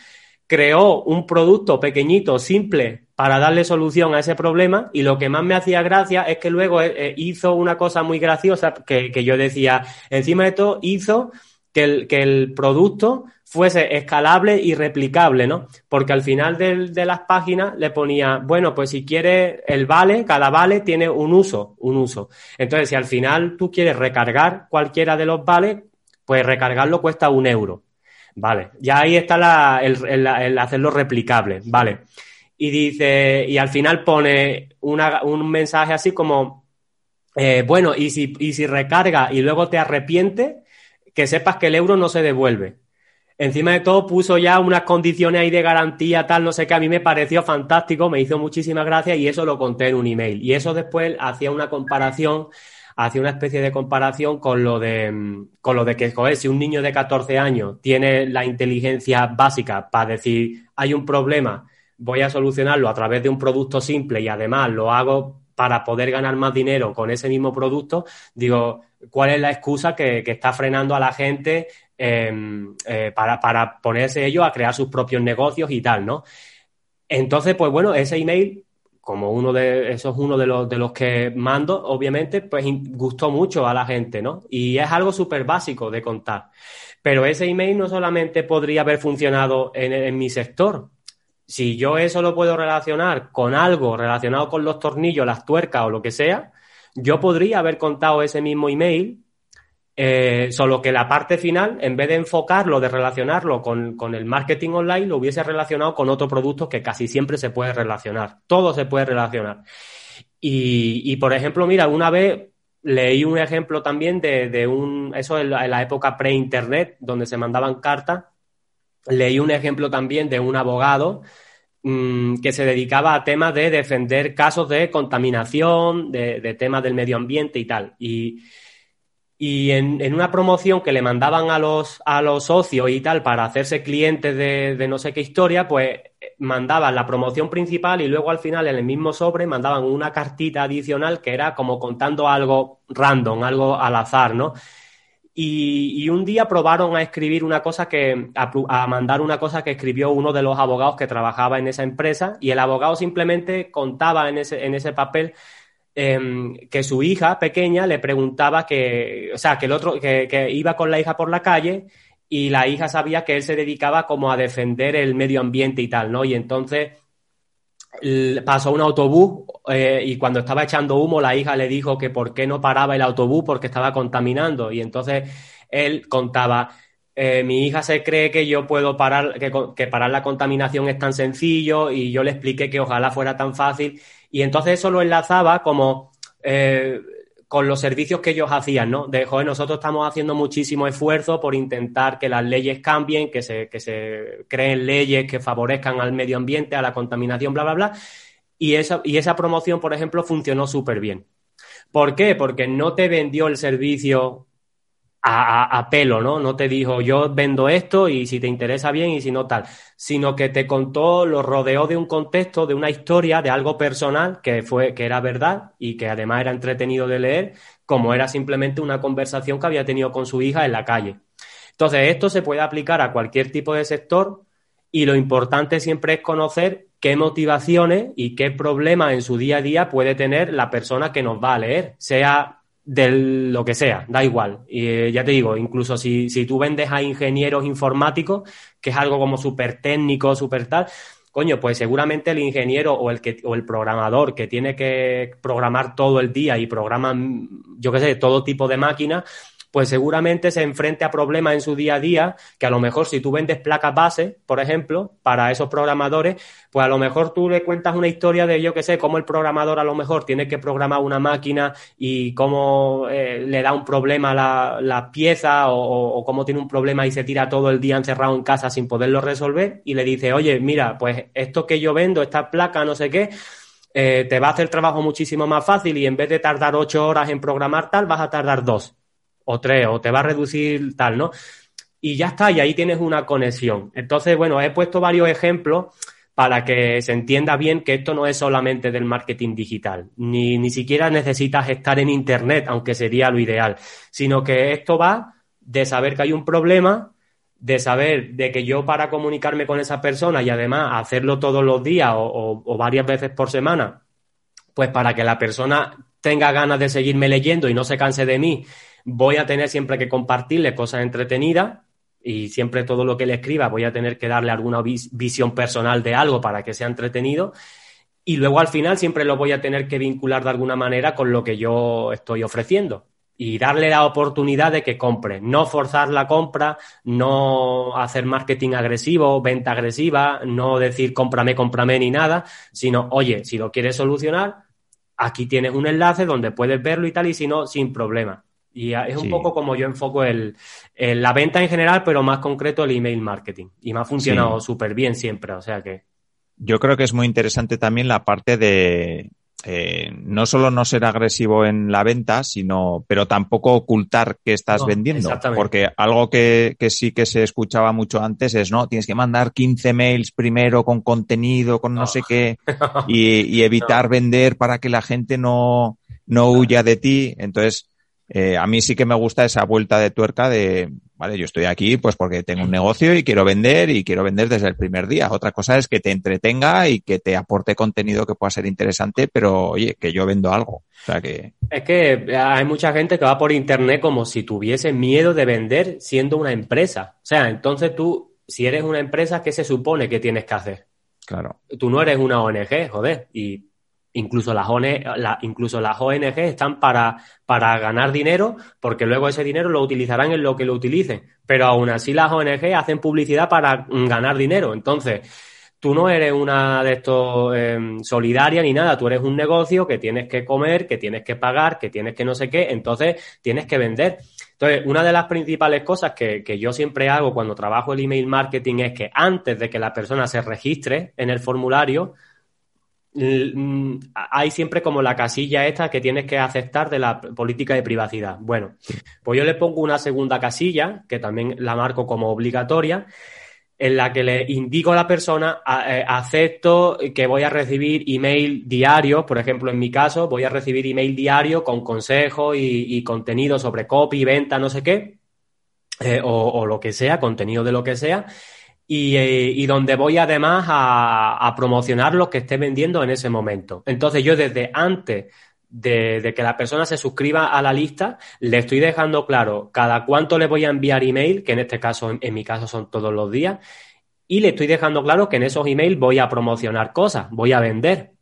creó un producto pequeñito, simple, para darle solución a ese problema y lo que más me hacía gracia es que luego eh, eh, hizo una cosa muy graciosa que, yo decía, encima de todo hizo que el, que el, producto fuese escalable y replicable, ¿no? Porque al final de, las páginas le ponía, bueno, pues si quieres el vale, cada vale tiene un uso, un uso. Entonces, si al final tú quieres recargar cualquiera de los vales, pues recargarlo cuesta un euro. Vale, ya ahí está el, hacerlo replicable, vale. Y dice, y al final pone un mensaje así como, eh, bueno, y si, y si recarga y luego te arrepiente, que sepas que el euro no se devuelve. Encima de todo puso ya unas condiciones ahí de garantía, tal, no sé qué, a mí me pareció fantástico, me hizo muchísimas gracias y eso lo conté en un email. Y eso después hacía una comparación hacía una especie de comparación con lo de, con lo de que, joder, si un niño de 14 años tiene la inteligencia básica para decir, hay un problema, voy a solucionarlo a través de un producto simple y además lo hago para poder ganar más dinero con ese mismo producto, digo, ¿cuál es la excusa que, está frenando a la gente em, eh, para, para ponerse ellos a crear sus propios negocios y tal, ¿no? Entonces, pues bueno, ese email como uno de, eso es uno de los, de los que mando, obviamente, pues gustó mucho a la gente, ¿no? Y es algo súper básico de contar. Pero ese email no solamente podría haber funcionado en, en, mi sector. Si yo eso lo puedo relacionar con algo relacionado con los tornillos, las tuercas o lo que sea, yo podría haber contado ese mismo email eh, solo que la parte final, en vez de enfocarlo, de relacionarlo con, el marketing online, lo hubiese relacionado con otro producto que casi siempre se puede relacionar. Todo se puede relacionar. Y, por ejemplo, mira, una vez leí un ejemplo también de, un, eso en la, época pre-internet, donde se mandaban cartas. Leí un ejemplo también de un abogado mm, que se dedicaba a temas de defender casos de contaminación, de, de temas del medio ambiente y tal. Y, y en, en, una promoción que le mandaban a los, a los socios y tal para hacerse clientes de, de, no sé qué historia, pues mandaban la promoción principal y luego al final en el mismo sobre mandaban una cartita adicional que era como contando algo random, algo al azar, ¿no? Y, y un día probaron a escribir una cosa que, a, a, mandar una cosa que escribió uno de los abogados que trabajaba en esa empresa y el abogado simplemente contaba en ese, en ese papel Em, que su hija pequeña le preguntaba que, o sea, que el otro, que, iba con la hija por la calle y la hija sabía que él se dedicaba como a defender el medio ambiente y tal, ¿no? Y entonces pasó un autobús eh, y cuando estaba echando humo la hija le dijo que por qué no paraba el autobús porque estaba contaminando y entonces él contaba eh, mi hija se cree que yo puedo parar que, que parar la contaminación es tan sencillo y yo le expliqué que ojalá fuera tan fácil y entonces eso lo enlazaba como eh, con los servicios que ellos hacían, ¿no? De, joder, nosotros estamos haciendo muchísimo esfuerzo por intentar que las leyes cambien, que se, que se creen leyes que favorezcan al medio ambiente, a la contaminación, bla, bla, bla. Y esa, y esa promoción, por ejemplo, funcionó súper bien. ¿Por qué? Porque no te vendió el servicio a, pelo, ¿no? No te dijo yo vendo esto y si te interesa bien y si no tal, sino que te contó, lo rodeó de un contexto, de una historia, de algo personal que fue, que era verdad y que además era entretenido de leer, como era simplemente una conversación que había tenido con su hija en la calle. Entonces, esto se puede aplicar a cualquier tipo de sector y lo importante siempre es conocer qué motivaciones y qué problemas en su día a día puede tener la persona que nos va a leer, sea de lo que sea, da igual. Y eh, ya te digo, incluso si, si tú vendes a ingenieros informáticos, que es algo como súper técnico, súper tal, coño, pues seguramente el ingeniero o el, que, o el programador que tiene que programar todo el día y programa, yo qué sé, todo tipo de máquinas, pues seguramente se enfrente a problemas en su día a día, que a lo mejor si tú vendes placas base, por ejemplo, para esos programadores, pues a lo mejor tú le cuentas una historia de, yo qué sé, cómo el programador a lo mejor tiene que programar una máquina y cómo eh, le da un problema la, la pieza o, cómo tiene un problema y se tira todo el día encerrado en casa sin poderlo resolver y le dice, oye, mira, pues esto que yo vendo, esta placa, no sé qué, eh, te va a hacer el trabajo muchísimo más fácil y en vez de tardar ocho horas en programar tal, vas a tardar dos o tres, o te va a reducir tal, ¿no? Y ya está, y ahí tienes una conexión. Entonces, bueno, he puesto varios ejemplos para que se entienda bien que esto no es solamente del marketing digital, ni, ni siquiera necesitas estar en Internet, aunque sería lo ideal, sino que esto va de saber que hay un problema, de saber de que yo para comunicarme con esa persona y además hacerlo todos los días o, o varias veces por semana, pues para que la persona tenga ganas de seguirme leyendo y no se canse de mí voy a tener siempre que compartirle cosas entretenidas y siempre todo lo que le escriba voy a tener que darle alguna visión personal de algo para que sea entretenido. Y luego al final siempre lo voy a tener que vincular de alguna manera con lo que yo estoy ofreciendo y darle la oportunidad de que compre. No forzar la compra, no hacer marketing agresivo, venta agresiva, no decir cómprame, cómprame ni nada, sino, oye, si lo quieres solucionar, aquí tienes un enlace donde puedes verlo y tal, y si no, sin problema. Y es un poco como yo enfoco el, la venta en general, pero más concreto el email marketing. Y me ha funcionado súper bien siempre, o sea que... Yo creo que es muy interesante también la parte de eh, no solo no ser agresivo en la venta, sino, pero tampoco ocultar que estás vendiendo. Porque algo que, que, sí que se escuchaba mucho antes es, no, tienes que mandar 15 mails primero con contenido, con no, sé qué, y, y evitar vender para que la gente no, no. huya de ti. Entonces, eh, a mí sí que me gusta esa vuelta de tuerca de, vale, yo estoy aquí pues porque tengo un negocio y quiero vender y quiero vender desde el primer día. Otra cosa es que te entretenga y que te aporte contenido que pueda ser interesante, pero oye, que yo vendo algo. O sea que... Es que hay mucha gente que va por internet como si tuviese miedo de vender siendo una empresa. O sea, entonces tú, si eres una empresa, ¿qué se supone que tienes que hacer? Claro. Tú no eres una ONG, joder. Y Incluso las, ONG, incluso las ONG están para, para ganar dinero porque luego ese dinero lo utilizarán en lo que lo utilicen. Pero aún así las ONG hacen publicidad para ganar dinero. Entonces, tú no eres una de estos em, solidaria ni nada, tú eres un negocio que tienes que comer, que tienes que pagar, que tienes que no sé qué, entonces tienes que vender. Entonces, una de las principales cosas que, que yo siempre hago cuando trabajo el email marketing es que antes de que la persona se registre en el formulario, hay siempre como la casilla esta que tienes que aceptar de la política de privacidad. Bueno, pues yo le pongo una segunda casilla, que también la marco como obligatoria, en la que le indico a la persona, eh, acepto que voy a recibir email diario, por ejemplo, en mi caso, voy a recibir email diario con consejos y, contenido sobre copy, venta, no sé qué, eh, o lo que sea, contenido de lo que sea eh, y, donde voy además a, promocionar lo que esté vendiendo en ese momento. Entonces yo desde antes de, que la persona se suscriba a la lista, le estoy dejando claro cada cuánto le voy a enviar email, que en este caso, en, mi caso son todos los días, y le estoy dejando claro que en esos emails voy a promocionar cosas, voy a vender.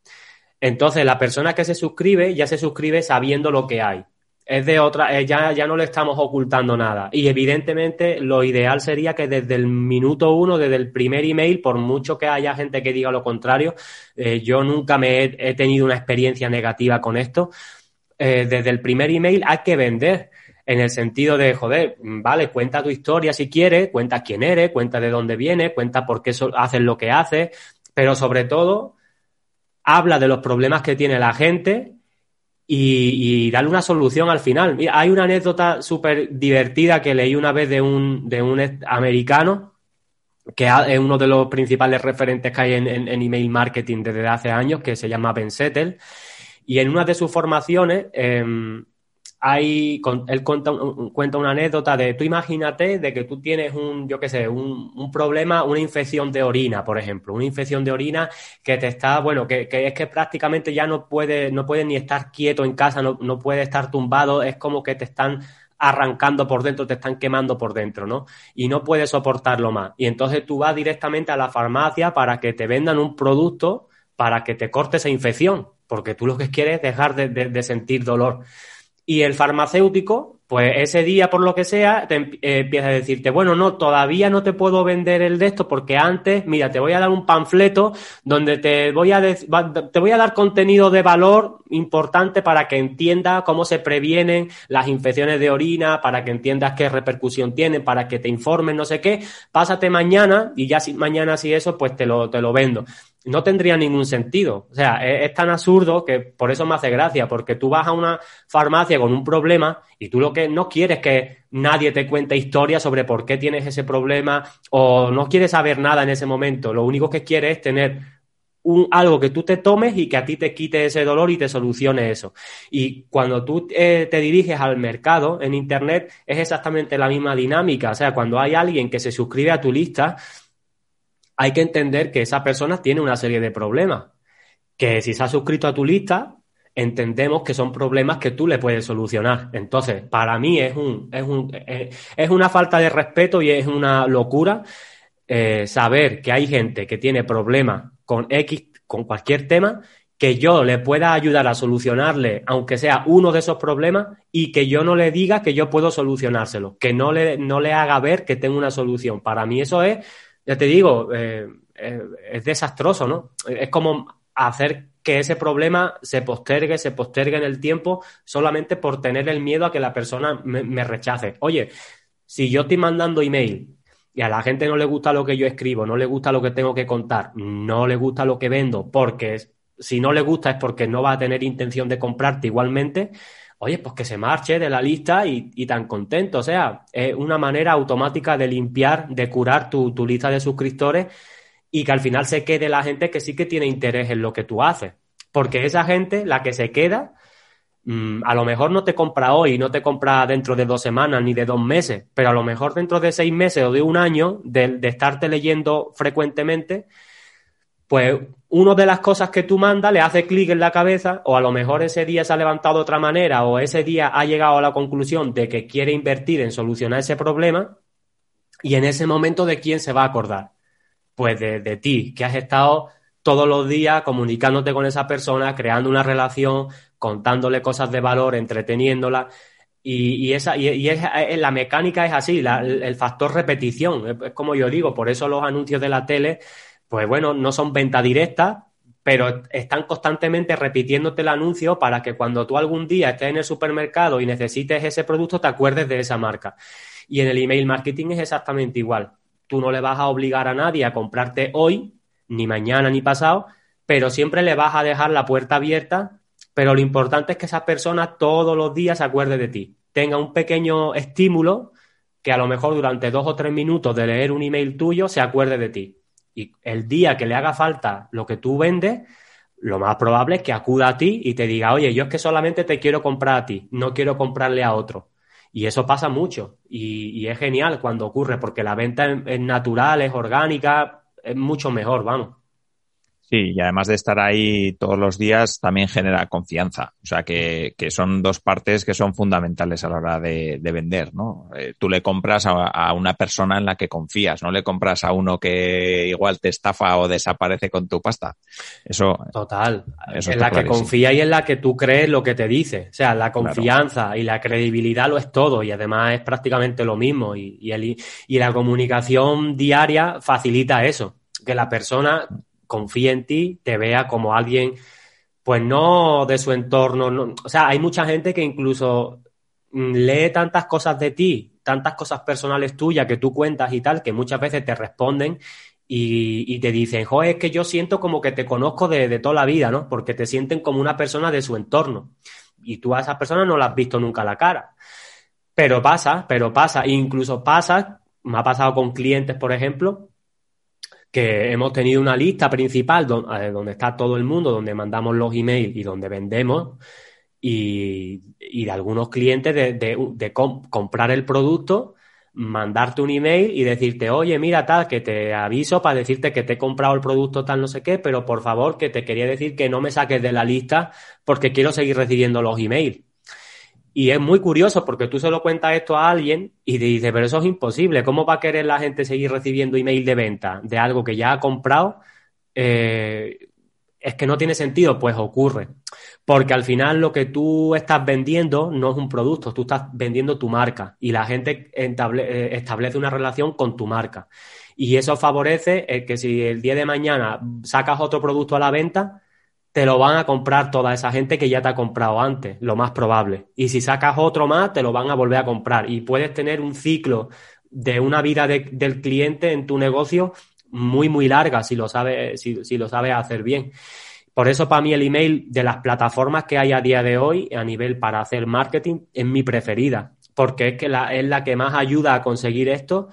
Entonces la persona que se suscribe ya se suscribe sabiendo lo que hay es de otra, eh, ya, ya no le estamos ocultando nada. Y evidentemente lo ideal sería que desde el minuto uno, desde el primer email, por mucho que haya gente que diga lo contrario, eh, yo nunca me he, tenido una experiencia negativa con esto. Eh, desde el primer email hay que vender en el sentido de, joder, vale, cuenta tu historia si quieres, cuenta quién eres, cuenta de dónde vienes, cuenta por qué haces lo que haces, pero sobre todo habla de los problemas que tiene la gente y, darle una solución al final. Mira, hay una anécdota súper divertida que leí una vez de un, de un americano que es uno de los principales referentes que hay en, email marketing desde hace años, que se llama Ben Settle. Y en una de sus formaciones, em, hay, él cuenta, cuenta, una anécdota de, tú imagínate de que tú tienes un, yo qué sé, un, problema, una infección de orina, por ejemplo, una infección de orina que te está, bueno, que, es que prácticamente ya no puedes no puede ni estar quieto en casa, no, no puede estar tumbado, es como que te están arrancando por dentro, te están quemando por dentro, ¿no? Y no puedes soportarlo más. Y entonces tú vas directamente a la farmacia para que te vendan un producto para que te corte esa infección, porque tú lo que quieres es dejar de sentir dolor. Y el farmacéutico, pues ese día, por lo que sea, te eh, empieza a decirte, bueno, no, todavía no te puedo vender el de esto porque antes, mira, te voy a dar un panfleto donde te voy a, te voy a dar contenido de valor importante para que entiendas cómo se previenen las infecciones de orina, para que entiendas qué repercusión tienen, para que te informen, no sé qué. Pásate mañana y ya si mañana si eso, pues te lo, te lo vendo no tendría ningún sentido. O sea, es, tan absurdo que por eso me hace gracia, porque tú vas a una farmacia con un problema y tú lo que no quieres que nadie te cuente historias sobre por qué tienes ese problema o no quieres saber nada en ese momento. Lo único que quieres es tener un, algo que tú te tomes y que a ti te quite ese dolor y te solucione eso. Y cuando tú eh, te diriges al mercado en Internet es exactamente la misma dinámica. O sea, cuando hay alguien que se suscribe a tu lista, hay que entender que esa persona tiene una serie de problemas. Que si se ha suscrito a tu lista, entendemos que son problemas que tú le puedes solucionar. Entonces, para mí es, un, es, un, eh, es una falta de respeto y es una locura eh, saber que hay gente que tiene problemas con X, con cualquier tema, que yo le pueda ayudar a solucionarle, aunque sea uno de esos problemas, y que yo no le diga que yo puedo solucionárselo, que no le, no le haga ver que tengo una solución. Para mí eso es ya te digo, eh, eh, es desastroso, ¿no? Es como hacer que ese problema se postergue, se postergue en el tiempo solamente por tener el miedo a que la persona me, rechace. Oye, si yo estoy mandando email y a la gente no le gusta lo que yo escribo, no le gusta lo que tengo que contar, no le gusta lo que vendo, porque si no le gusta es porque no va a tener intención de comprarte igualmente, oye, pues que se marche de la lista y, tan contento. O sea, es una manera automática de limpiar, de curar tu, lista de suscriptores y que al final se quede la gente que sí que tiene interés en lo que tú haces. Porque esa gente, la que se queda, mm, a lo mejor no te compra hoy, no te compra dentro de dos semanas ni de dos meses, pero a lo mejor dentro de seis meses o de un año de, de estarte leyendo frecuentemente, pues una de las cosas que tú mandas le hace clic en la cabeza o a lo mejor ese día se ha levantado de otra manera o ese día ha llegado a la conclusión de que quiere invertir en solucionar ese problema y en ese momento de quién se va a acordar. Pues de, ti, que has estado todos los días comunicándote con esa persona, creando una relación, contándole cosas de valor, entreteniéndola. Y, esa, y, es, la mecánica es así, el, factor repetición. es como yo digo, por eso los anuncios de la tele pues bueno, no son venta directa, pero están constantemente repitiéndote el anuncio para que cuando tú algún día estés en el supermercado y necesites ese producto, te acuerdes de esa marca. Y en el email marketing es exactamente igual. Tú no le vas a obligar a nadie a comprarte hoy, ni mañana, ni pasado, pero siempre le vas a dejar la puerta abierta. Pero lo importante es que esa persona todos los días se acuerde de ti, tenga un pequeño estímulo que a lo mejor durante dos o tres minutos de leer un email tuyo se acuerde de ti. Y el día que le haga falta lo que tú vendes, lo más probable es que acuda a ti y te diga, oye, yo es que solamente te quiero comprar a ti, no quiero comprarle a otro. Y eso pasa mucho y, es genial cuando ocurre, porque la venta es natural, es orgánica, es mucho mejor, vamos. Sí, y además de estar ahí todos los días, también genera confianza. O sea, que, que son dos partes que son fundamentales a la hora de, de vender, ¿no? Eh, tú le compras a, a, una persona en la que confías, no le compras a uno que igual te estafa o desaparece con tu pasta. Eso. Total. en la que confía y en la que tú crees lo que te dice. O sea, la confianza y la credibilidad lo es todo y además es prácticamente lo mismo. Y, y, el, y la comunicación diaria facilita eso. Que la persona confíe en ti, te vea como alguien, pues no de su entorno. o sea, hay mucha gente que incluso mm, lee tantas cosas de ti, tantas cosas personales tuyas que tú cuentas y tal, que muchas veces te responden y, te dicen, joder, es que yo siento como que te conozco de, toda la vida, ¿no? Porque te sienten como una persona de su entorno. y tú a esas personas no las has visto nunca la cara. Pero pasa, pero pasa, incluso pasa, me ha pasado con clientes, por ejemplo, que hemos tenido una lista principal eh, donde, está todo el mundo, donde mandamos los emails y donde vendemos, y, de algunos clientes de, comprar el producto, mandarte un email y decirte, oye, mira, tal, que te aviso para decirte que te he comprado el producto tal, no sé qué, pero por favor, que te quería decir que no me saques de la lista porque quiero seguir recibiendo los emails. Y es muy curioso porque tú se lo cuentas esto a alguien y te dice, pero eso es imposible. ¿Cómo va a querer la gente seguir recibiendo email de venta de algo que ya ha comprado? Eh, es que no tiene sentido. Pues ocurre. Porque al final lo que tú estás vendiendo no es un producto, tú estás vendiendo tu marca y la gente eh, establece una relación con tu marca. Y eso favorece que si el día de mañana sacas otro producto a la venta, te lo van a comprar toda esa gente que ya te ha comprado antes, lo más probable. Y si sacas otro más, te lo van a volver a comprar. Y puedes tener un ciclo de una vida del cliente en tu negocio muy, muy larga si lo sabes, si, lo sabes hacer bien. Por eso para mí el email de las plataformas que hay a día de hoy a nivel para hacer marketing es mi preferida, porque es que es la que más ayuda a conseguir esto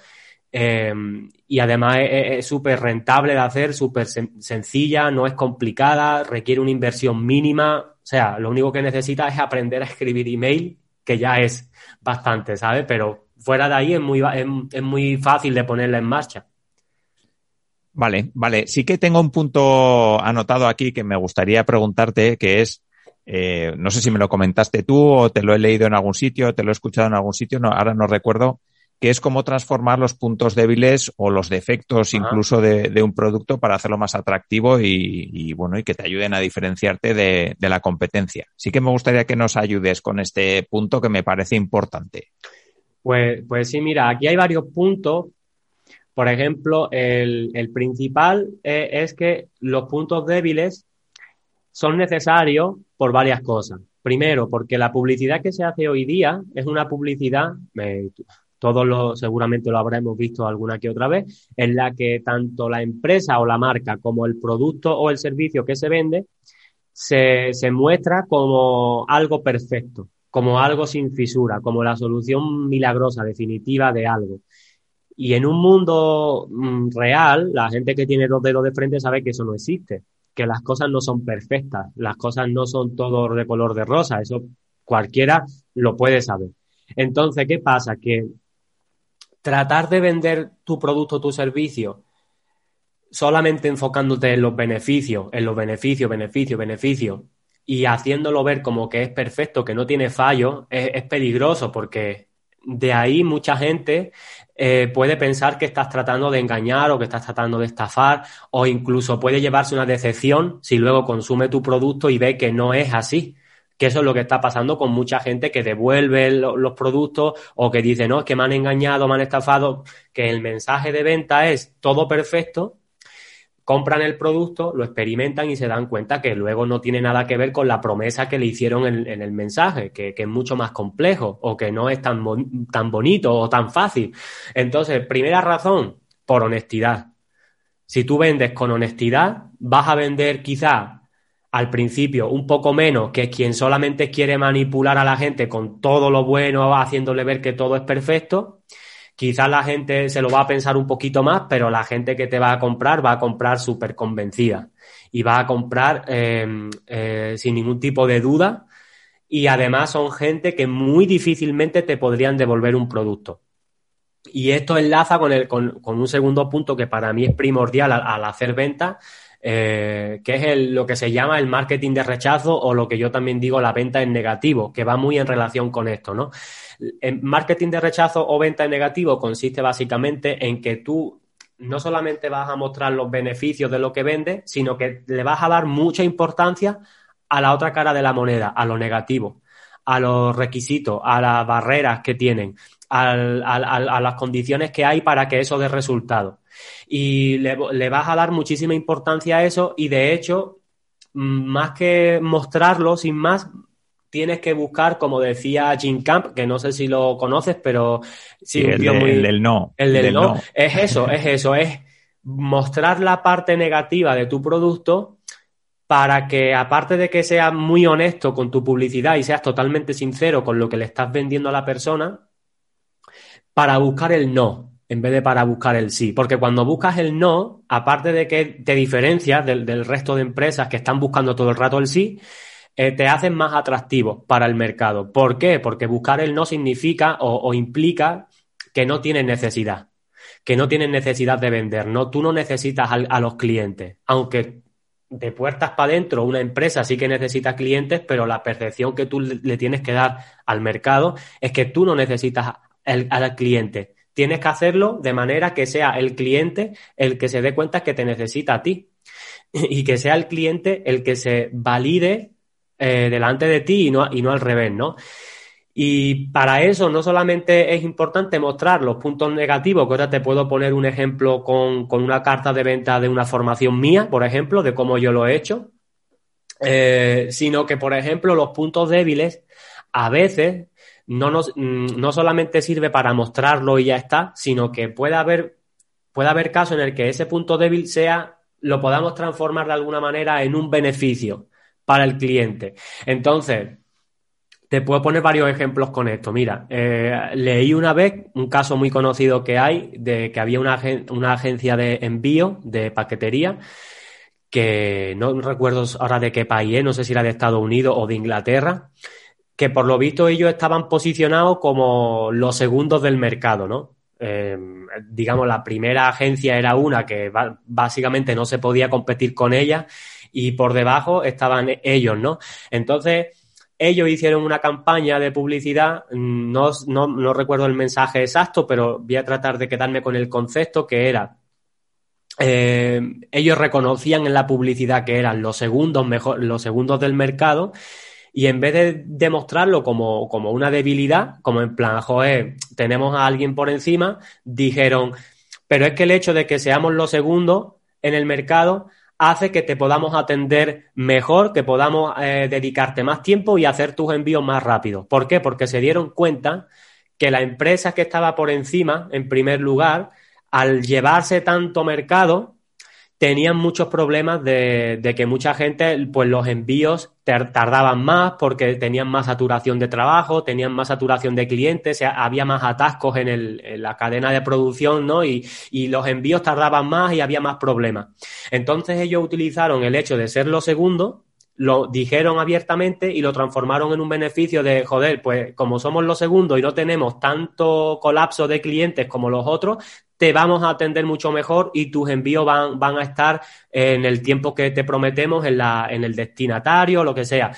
Em, y además es súper rentable de hacer, súper sencilla, no es complicada, requiere una inversión mínima. O sea, lo único que necesita es aprender a escribir email, que ya es bastante, ¿sabes? Pero fuera de ahí es muy, es, muy fácil de ponerla en marcha. Vale, vale. Sí que tengo un punto anotado aquí que me gustaría preguntarte, que es, eh, no sé si me lo comentaste tú o te lo he leído en algún sitio, te lo he escuchado en algún sitio, no, ahora no recuerdo que es cómo transformar los puntos débiles o los defectos incluso de, un producto para hacerlo más atractivo y, bueno, y que te ayuden a diferenciarte de, la competencia. Sí que me gustaría que nos ayudes con este punto que me parece importante. Pues, pues sí, mira, aquí hay varios puntos. Por ejemplo, el, principal eh, es que los puntos débiles son necesarios por varias cosas. Primero, porque la publicidad que se hace hoy día es una publicidad, todos lo, seguramente lo habremos visto alguna que otra vez, en la que tanto la empresa o la marca como el producto o el servicio que se vende se, muestra como algo perfecto, como algo sin fisura, como la solución milagrosa, definitiva de algo. Y en un mundo mm, real, la gente que tiene dos dedos de frente sabe que eso no existe, que las cosas no son perfectas, las cosas no son todo de color de rosa, eso cualquiera lo puede saber. Entonces, ¿qué pasa? Que tratar de vender tu producto o tu servicio solamente enfocándote en los beneficios, en los beneficios, beneficios, beneficios, y haciéndolo ver como que es perfecto, que no tiene fallo, es, peligroso porque de ahí mucha gente eh, puede pensar que estás tratando de engañar o que estás tratando de estafar o incluso puede llevarse una decepción si luego consume tu producto y ve que no es así que eso es lo que está pasando con mucha gente que devuelve los productos o que dice, no, es que me han engañado, me han estafado, que el mensaje de venta es todo perfecto, compran el producto, lo experimentan y se dan cuenta que luego no tiene nada que ver con la promesa que le hicieron en, el mensaje, que, es mucho más complejo o que no es tan, tan bonito o tan fácil. Entonces, primera razón, por honestidad. Si tú vendes con honestidad, vas a vender quizá al principio un poco menos que quien solamente quiere manipular a la gente con todo lo bueno, haciéndole ver que todo es perfecto. Quizás la gente se lo va a pensar un poquito más, pero la gente que te va a comprar va a comprar súper convencida y va a comprar em, eh, sin ningún tipo de duda. Y además son gente que muy difícilmente te podrían devolver un producto. Y esto enlaza con, el, con, un segundo punto que para mí es primordial al hacer ventas, eh, que es lo que se llama el marketing de rechazo o lo que yo también digo la venta en negativo, que va muy en relación con esto, ¿no? El marketing de rechazo o venta en negativo consiste básicamente en que tú no solamente vas a mostrar los beneficios de lo que vendes, sino que le vas a dar mucha importancia a la otra cara de la moneda, a lo negativo, a los requisitos, a las barreras que tienen, a las condiciones que hay para que eso dé resultado y le, vas a dar muchísima importancia a eso y de hecho, más que mostrarlo sin más, tienes que buscar, como decía Jim Camp, que no sé si lo conoces, pero sí, el, del no. El del, no. Es eso, es eso, es mostrar la parte negativa de tu producto para que aparte de que seas muy honesto con tu publicidad y seas totalmente sincero con lo que le estás vendiendo a la persona, para buscar el no en vez de para buscar el sí. Porque cuando buscas el no, aparte de que te diferencias del, resto de empresas que están buscando todo el rato el sí, eh, te hacen más atractivo para el mercado. ¿Por qué? Porque buscar el no significa o, implica que no tienes necesidad, que no tienes necesidad de vender, no, tú no necesitas a los clientes, aunque de puertas para adentro, una empresa sí que necesita clientes, pero la percepción que tú le tienes que dar al mercado es que tú no necesitas al cliente. Tienes que hacerlo de manera que sea el cliente el que se dé cuenta que te necesita a ti y que sea el cliente el que se valide eh, delante de ti y no, y no al revés, ¿no? Y para eso no solamente es importante mostrar los puntos negativos, que ahora te puedo poner un ejemplo con, una carta de venta de una formación mía, por ejemplo, de cómo yo lo he hecho, eh, sino que, por ejemplo, los puntos débiles a veces no, nos, mm, no solamente sirve para mostrarlo y ya está, sino que puede haber, puede haber casos en el que ese punto débil sea, lo podamos transformar de alguna manera en un beneficio para el cliente. Entonces, te puedo poner varios ejemplos con esto. Mira, eh, leí una vez un caso muy conocido que hay de que había una, una agencia de envío de paquetería que no recuerdo ahora de qué país, no sé si era de Estados Unidos o de Inglaterra, que por lo visto ellos estaban posicionados como los segundos del mercado, ¿no? Eh, digamos, la primera agencia era una que básicamente no se podía competir con ella y por debajo estaban ellos, ¿no? Entonces, ellos hicieron una campaña de publicidad, no, no, recuerdo el mensaje exacto, pero voy a tratar de quedarme con el concepto que era eh, ellos reconocían en la publicidad que eran los segundos mejor, los segundos del mercado y en vez de demostrarlo como, como una debilidad, como en plan, joder, tenemos a alguien por encima, dijeron, pero es que el hecho de que seamos los segundos en el mercado hace que te podamos atender mejor, que podamos eh, dedicarte más tiempo y hacer tus envíos más rápido. ¿Por qué? Porque se dieron cuenta que la empresa que estaba por encima, en primer lugar, al llevarse tanto mercado, tenían muchos problemas de, que mucha gente, pues los envíos tardaban más porque tenían más saturación de trabajo, tenían más saturación de clientes, había más atascos en, la cadena de producción, ¿no? Y, y, los envíos tardaban más y había más problemas. Entonces ellos utilizaron el hecho de ser los segundos lo dijeron abiertamente y lo transformaron en un beneficio de, joder, pues como somos los segundos y no tenemos tanto colapso de clientes como los otros, te vamos a atender mucho mejor y tus envíos van, van a estar en el tiempo que te prometemos, en, la, en el destinatario, lo que sea.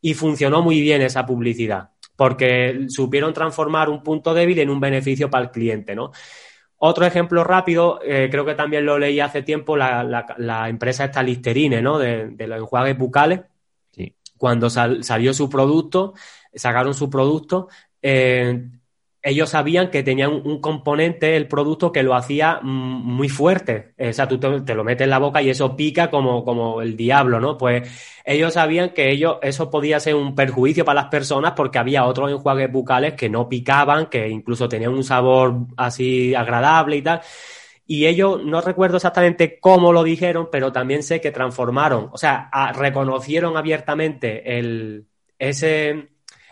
Y funcionó muy bien esa publicidad, porque supieron transformar un punto débil en un beneficio para el cliente, ¿no? Otro ejemplo rápido, eh, creo que también lo leí hace tiempo, la, la, empresa esta Listerine, ¿no? De, los enjuagues bucales. Sí. Cuando salió su producto, sacaron su producto, eh, ellos sabían que tenían un componente, el producto, que lo hacía mm, muy fuerte. O sea, tú te, lo metes en la boca y eso pica como, como el diablo, ¿no? Pues ellos sabían que ellos, eso podía ser un perjuicio para las personas porque había otros enjuagues bucales que no picaban, que incluso tenían un sabor así agradable y tal. Y ellos, no recuerdo exactamente cómo lo dijeron, pero también sé que transformaron, o sea, reconocieron abiertamente el, ese,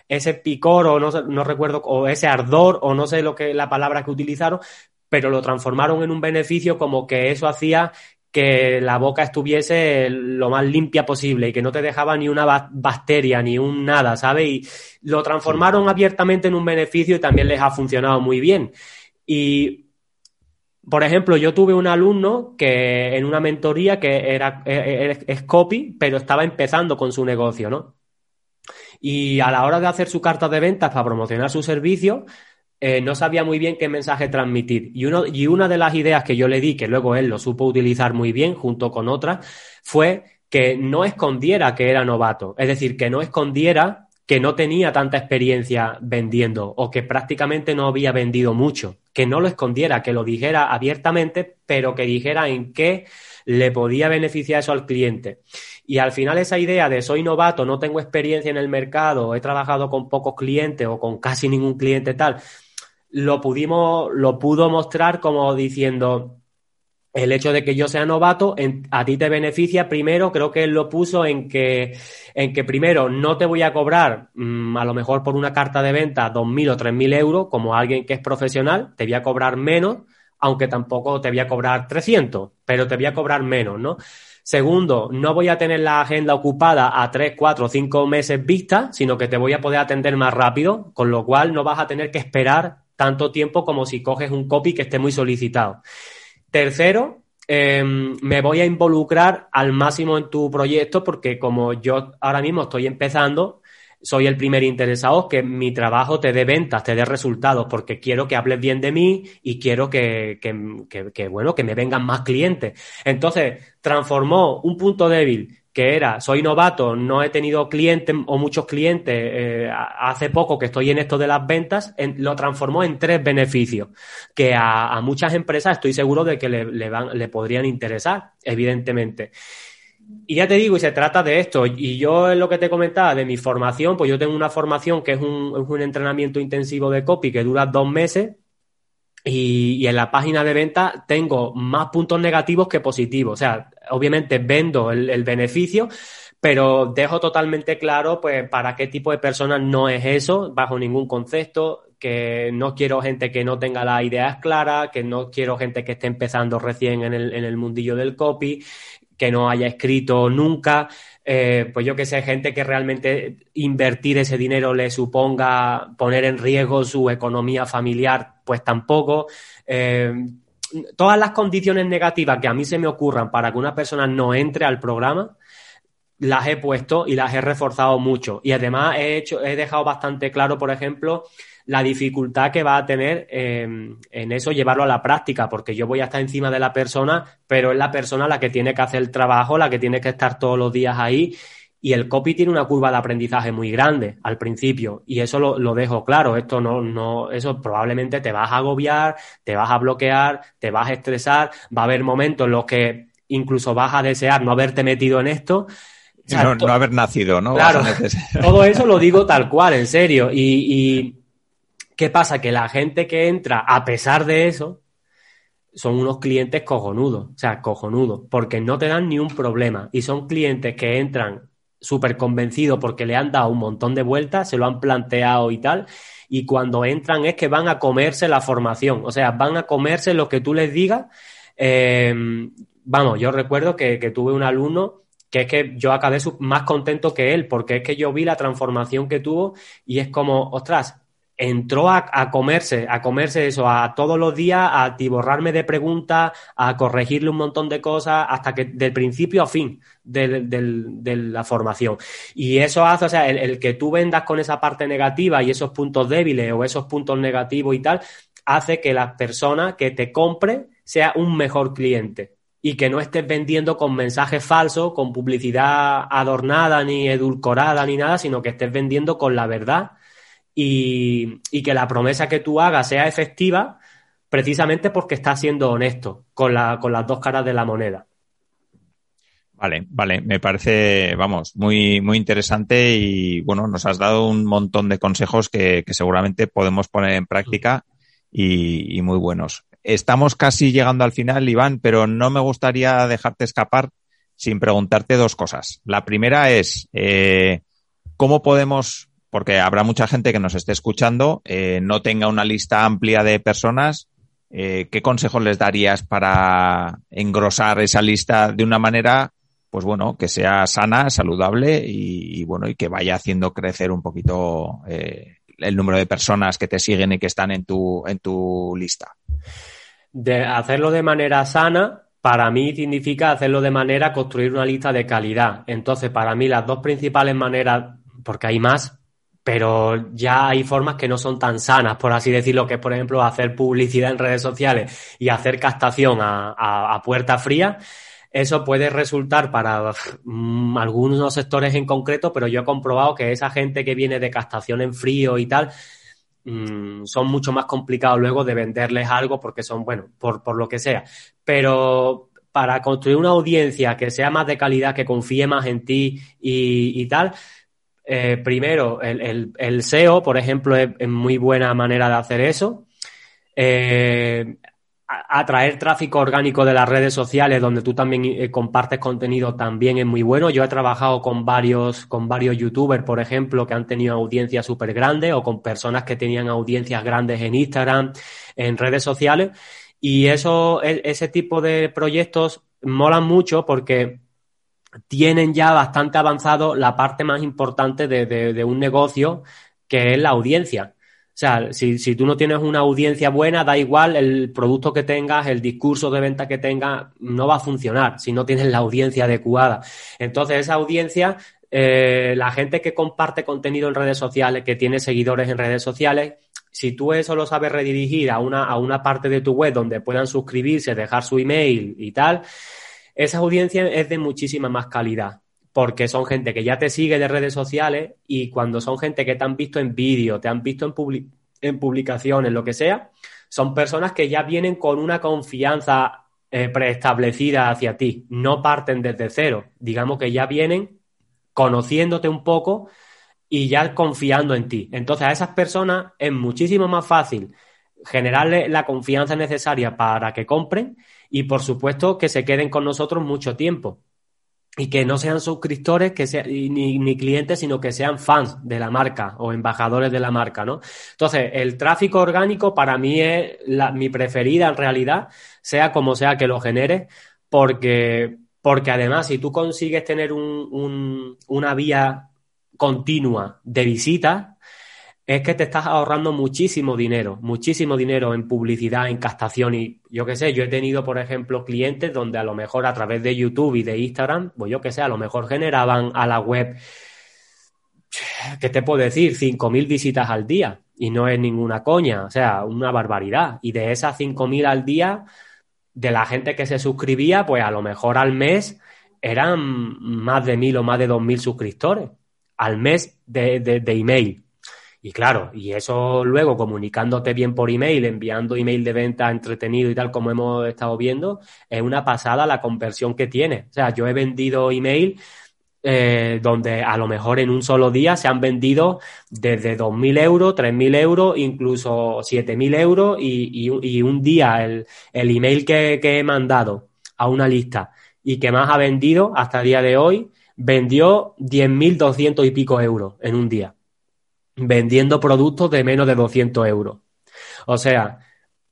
ese picor o no, no recuerdo, o ese ardor o no sé lo que la palabra que utilizaron, pero lo transformaron en un beneficio como que eso hacía que la boca estuviese lo más limpia posible y que no te dejaba ni una bacteria ni un nada, ¿sabes? Y lo transformaron abiertamente en un beneficio y también les ha funcionado muy bien. Y, por ejemplo, yo tuve un alumno que en una mentoría que era, es copy, pero estaba empezando con su negocio, ¿no? Y a la hora de hacer su carta de ventas para promocionar su servicio, eh, no sabía muy bien qué mensaje transmitir. Y, uno, y una de las ideas que yo le di, que luego él lo supo utilizar muy bien junto con otras, fue que no escondiera que era novato. Es decir, que no escondiera que no tenía tanta experiencia vendiendo o que prácticamente no había vendido mucho. Que no lo escondiera, que lo dijera abiertamente, pero que dijera en qué le podía beneficiar eso al cliente. Y al final esa idea de soy novato, no tengo experiencia en el mercado, he trabajado con pocos clientes o con casi ningún cliente tal, lo pudimos, lo pudo mostrar como diciendo, el hecho de que yo sea novato a ti te beneficia primero, creo que él lo puso en que, en que primero no te voy a cobrar mm, a lo mejor por una carta de venta 2.000 o 3.000 euros como alguien que es profesional, te voy a cobrar menos, aunque tampoco te voy a cobrar 300, pero te voy a cobrar menos, ¿no? Segundo, no voy a tener la agenda ocupada a 3, 4, 5 meses vista, sino que te voy a poder atender más rápido, con lo cual no vas a tener que esperar tanto tiempo como si coges un copy que esté muy solicitado. Tercero, em, me voy a involucrar al máximo en tu proyecto porque como yo ahora mismo estoy empezando, soy el primer interesado que mi trabajo te dé ventas, te dé resultados, porque quiero que hables bien de mí y quiero que, que, que, bueno, que me vengan más clientes. Entonces, transformó un punto débil que era, soy novato, no he tenido clientes o muchos clientes, eh, hace poco que estoy en esto de las ventas, lo transformó en tres beneficios, que a, muchas empresas estoy seguro de que le, le, van, le podrían interesar, evidentemente. Y ya te digo, y se trata de esto. Y yo en lo que te comentaba de mi formación, pues yo tengo una formación que es un, es un entrenamiento intensivo de copy que dura dos meses, y, en la página de venta tengo más puntos negativos que positivos. O sea, obviamente vendo el, beneficio, pero dejo totalmente claro pues para qué tipo de personas no es eso, bajo ningún concepto, que no quiero gente que no tenga las ideas claras, que no quiero gente que esté empezando recién en el, en el mundillo del copy, que no haya escrito nunca. Eh, pues yo que sé, gente que realmente invertir ese dinero le suponga poner en riesgo su economía familiar, pues tampoco. Eh, todas las condiciones negativas que a mí se me ocurran para que una persona no entre al programa, las he puesto y las he reforzado mucho. Y además he hecho, he dejado bastante claro, por ejemplo, la dificultad que va a tener en eso llevarlo a la práctica, porque yo voy a estar encima de la persona, pero es la persona la que tiene que hacer el trabajo, la que tiene que estar todos los días ahí. Y el copy tiene una curva de aprendizaje muy grande al principio. Y eso lo, lo dejo claro. Esto no, no, eso probablemente te vas a agobiar, te vas a bloquear, te vas a estresar. Va a haber momentos en los que incluso vas a desear no haberte metido en esto. No, haber nacido, ¿no? Claro, todo eso lo digo tal cual, en serio. y ¿Qué pasa? Que la gente que entra, a pesar de eso, son unos clientes cojonudos, o sea, cojonudos, porque no te dan ni un problema. Y son clientes que entran súper convencidos porque le han dado un montón de vueltas, se lo han planteado y tal, y cuando entran es que van a comerse la formación, o sea, van a comerse lo que tú les digas. Em, vamos, yo recuerdo que, que, tuve un alumno que es que yo acabé más contento que él, porque es que yo vi la transformación que tuvo y es como, ostras, entró a, comerse, a comerse eso, a todos los días, a tiborrarme de preguntas, a corregirle un montón de cosas, hasta que del principio a fin de, la formación. Y eso hace, o sea, el, que tú vendas con esa parte negativa y esos puntos débiles o esos puntos negativos y tal, hace que la persona que te compre sea un mejor cliente y que no estés vendiendo con mensajes falsos, con publicidad adornada ni edulcorada ni nada, sino que estés vendiendo con la verdad y, que la promesa que tú hagas sea efectiva precisamente porque estás siendo honesto con, la, con las dos caras de la moneda. Vale, vale, me parece, vamos, muy, muy interesante y bueno, nos has dado un montón de consejos que, seguramente podemos poner en práctica y, muy buenos. Estamos casi llegando al final, Iván, pero no me gustaría dejarte escapar sin preguntarte dos cosas. La primera es, eh, ¿cómo podemos porque habrá mucha gente que nos esté escuchando, eh, no tenga una lista amplia de personas. Eh, ¿Qué consejos les darías para engrosar esa lista de una manera, pues bueno, que sea sana, saludable y, bueno, y que vaya haciendo crecer un poquito eh, el número de personas que te siguen y que están en tu, en tu lista? De hacerlo de manera sana, para mí significa hacerlo de manera construir una lista de calidad. Entonces, para mí las dos principales maneras, porque hay más, pero ya hay formas que no son tan sanas, por así decirlo, que es, por ejemplo, hacer publicidad en redes sociales y hacer captación a, puerta fría. Eso puede resultar para mm, algunos sectores en concreto, pero yo he comprobado que esa gente que viene de captación en frío y tal, mm, son mucho más complicados luego de venderles algo porque son, bueno, por, por lo que sea. Pero para construir una audiencia que sea más de calidad, que confíe más en ti y, y tal, eh, primero, el, SEO, por ejemplo, es, muy buena manera de hacer eso. Eh, atraer tráfico orgánico de las redes sociales donde tú también eh, compartes contenido también es muy bueno. Yo he trabajado con varios, con varios youtubers, por ejemplo, que han tenido audiencias súper grandes o con personas que tenían audiencias grandes en Instagram, en redes sociales. Y eso, e, ese tipo de proyectos molan mucho porque tienen ya bastante avanzado la parte más importante de un negocio, que es la audiencia. O sea, si, si, tú no tienes una audiencia buena, da igual el producto que tengas, el discurso de venta que tengas, no va a funcionar si no tienes la audiencia adecuada. Entonces, esa audiencia, eh, la gente que comparte contenido en redes sociales, que tiene seguidores en redes sociales, si tú eso lo sabes redirigir a una, a una parte de tu web donde puedan suscribirse, dejar su email y tal, esa audiencia es de muchísima más calidad porque son gente que ya te sigue de redes sociales y cuando son gente que te han visto en vídeo, te han visto en, en publicaciones, lo que sea, son personas que ya vienen con una confianza eh, preestablecida hacia ti, no parten desde cero, digamos que ya vienen conociéndote un poco y ya confiando en ti. Entonces a esas personas es muchísimo más fácil generarle la confianza necesaria para que compren y por supuesto que se queden con nosotros mucho tiempo y que no sean suscriptores que sea, ni, ni, clientes, sino que sean fans de la marca o embajadores de la marca, ¿no? Entonces, el tráfico orgánico para mí es la, mi preferida en realidad, sea como sea que lo genere, porque, porque además si tú consigues tener un, un, una vía continua de visitas, es que te estás ahorrando muchísimo dinero, muchísimo dinero en publicidad, en captación y yo qué sé, yo he tenido, por ejemplo, clientes donde a lo mejor a través de YouTube y de Instagram, pues yo qué sé, a lo mejor generaban a la web, ¿qué te puedo decir? 5.000 visitas al día y no es ninguna coña, o sea, una barbaridad. Y de esas 5.000 al día, de la gente que se suscribía, pues a lo mejor al mes eran más de 1.000 o más de 2.000 suscriptores al mes de, de, de email. Y claro, y eso luego comunicándote bien por email, enviando email de venta entretenido y tal como hemos estado viendo, es una pasada la conversión que tiene. O sea, yo he vendido email eh, donde a lo mejor en un solo día se han vendido desde 2.000 euros, 3.000 euros, incluso 7.000 euros y, y, y, un día el, el email que, que he mandado a una lista y que más ha vendido hasta el día de hoy, vendió 10.200 y pico euros en un día vendiendo productos de menos de 200 euros. O sea,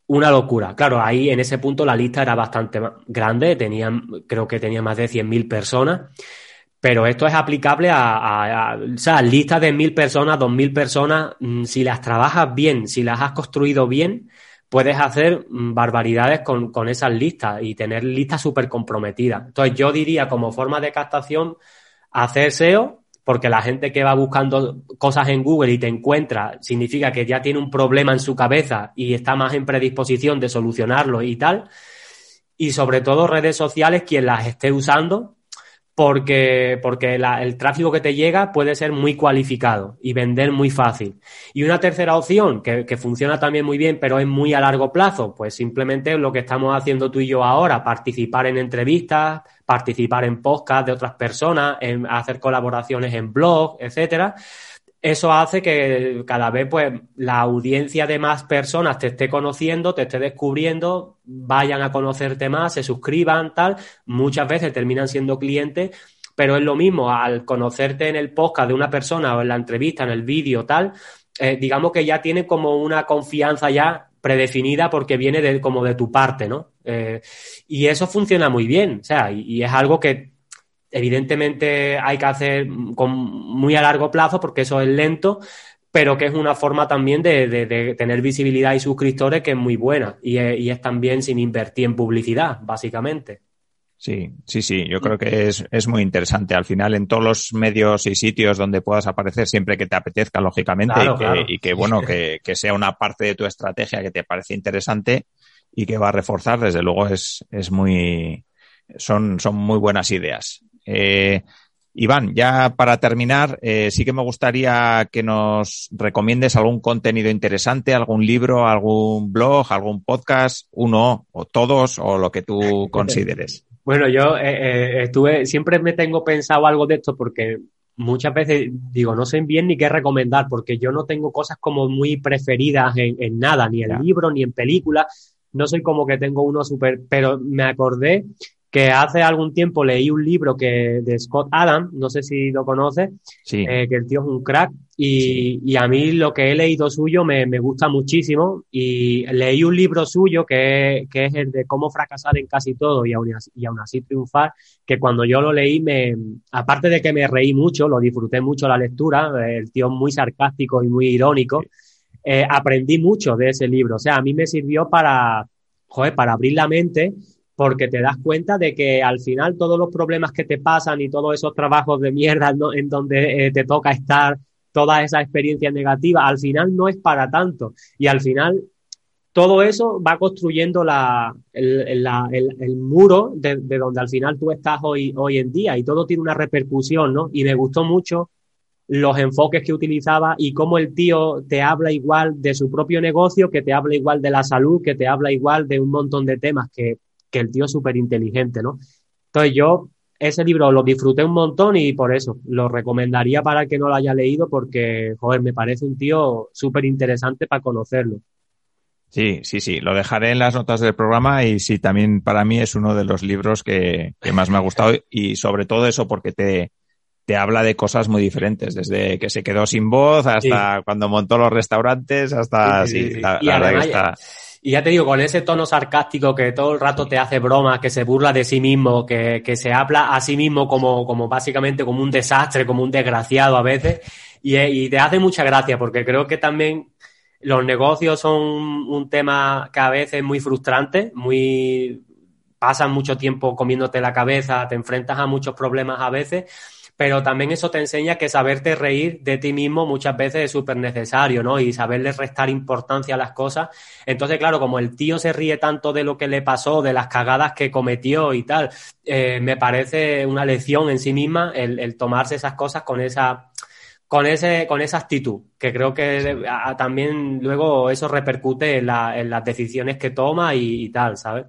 una locura. Claro, ahí en ese punto la lista era bastante grande, tenían, creo que tenía más de 100.000 personas, pero esto es aplicable a, o sea, listas de 1.000 personas, 2.000 personas, mm, si las trabajas bien, si las has construido bien, puedes hacer mm, barbaridades con, con esas listas y tener listas súper comprometidas. Entonces yo diría como forma de captación, hacer SEO porque la gente que va buscando cosas en Google y te encuentra, significa que ya tiene un problema en su cabeza y está más en predisposición de solucionarlo y tal. Y sobre todo redes sociales, quien las esté usando, porque, porque la, el tráfico que te llega puede ser muy cualificado y vender muy fácil. Y una tercera opción, que, que, funciona también muy bien, pero es muy a largo plazo, pues simplemente lo que estamos haciendo tú y yo ahora, participar en entrevistas, participar en podcast de otras personas, en hacer colaboraciones en blog, etcétera. Eso hace que cada vez pues la audiencia de más personas te esté conociendo, te esté descubriendo, vayan a conocerte más, se suscriban, tal. Muchas veces terminan siendo clientes, pero es lo mismo al conocerte en el podcast de una persona o en la entrevista, en el vídeo, tal. Eh, digamos que ya tiene como una confianza ya predefinida porque viene de, como de tu parte, ¿no? Eh, y eso funciona muy bien, o sea, y, y, es algo que evidentemente hay que hacer con muy a largo plazo porque eso es lento, pero que es una forma también de, de, de tener visibilidad y suscriptores que es muy buena y es, y es, también sin invertir en publicidad, básicamente. Sí, sí, sí, yo creo que es, es muy interesante. Al final, en todos los medios y sitios donde puedas aparecer, siempre que te apetezca, lógicamente, claro, y, que, claro. y, que, bueno, que, que, sea una parte de tu estrategia que te parece interesante y que va a reforzar, desde luego es, es muy, son, son muy buenas ideas. Eh, Iván, ya para terminar, eh, sí que me gustaría que nos recomiendes algún contenido interesante, algún libro, algún blog, algún podcast, uno o todos o lo que tú consideres. Bueno, yo eh, eh, estuve, siempre me tengo pensado algo de esto porque muchas veces digo, no sé bien ni qué recomendar porque yo no tengo cosas como muy preferidas en, en nada, ni en libros, ni en películas no soy como que tengo uno súper, pero me acordé que hace algún tiempo leí un libro que de Scott Adams, no sé si lo conoces, Sí. eh, que el tío es un crack y, y a mí lo que he leído suyo me, me gusta muchísimo y leí un libro suyo que, que es el de cómo fracasar en casi todo y aún, así, y aún así triunfar, que cuando yo lo leí, me, aparte de que me reí mucho, lo disfruté mucho la lectura, el tío es muy sarcástico y muy irónico, eh, aprendí mucho de ese libro, o sea, a mí me sirvió para, joder, para abrir la mente porque te das cuenta de que al final todos los problemas que te pasan y todos esos trabajos de mierda en donde eh, te toca estar, todas esas experiencias negativas, al final no es para tanto. Y al final todo eso va construyendo la, el muro de, de, donde al final tú estás hoy, hoy en día y todo tiene una repercusión, ¿no? Y me gustó mucho los enfoques que utilizaba y cómo el tío te habla igual de su propio negocio, que te habla igual de la salud, que te habla igual de un montón de temas que que el tío es súper inteligente, ¿no? Entonces yo ese libro lo disfruté un montón y por eso lo recomendaría para el que no lo haya leído porque, joder, me parece un tío súper interesante para conocerlo. Sí, sí, sí, lo dejaré en las notas del programa y sí, también para mí es uno de los libros que, que más me ha gustado y sobre todo eso porque te, te habla de cosas muy diferentes, desde que se quedó sin voz hasta sí. cuando montó los restaurantes, hasta sí, sí, sí la, la verdad que está... Y ya te digo, con ese tono sarcástico que todo el rato te hace broma, que se burla de sí mismo, que, que se habla a sí mismo como, como básicamente como un desastre, como un desgraciado a veces, y, y te hace mucha gracia, porque creo que también los negocios son un tema que a veces es muy frustrante, muy pasan mucho tiempo comiéndote la cabeza, te enfrentas a muchos problemas a veces, pero también eso te enseña que saberte reír de ti mismo muchas veces es súper necesario, ¿no? Y saberle restar importancia a las cosas. Entonces, claro, como el tío se ríe tanto de lo que le pasó, de las cagadas que cometió y tal, eh, me parece una lección en sí misma el, el tomarse esas cosas con esa con ese con esa actitud que creo que a, también luego eso repercute en, la, en las decisiones que toma y, y tal, ¿sabes?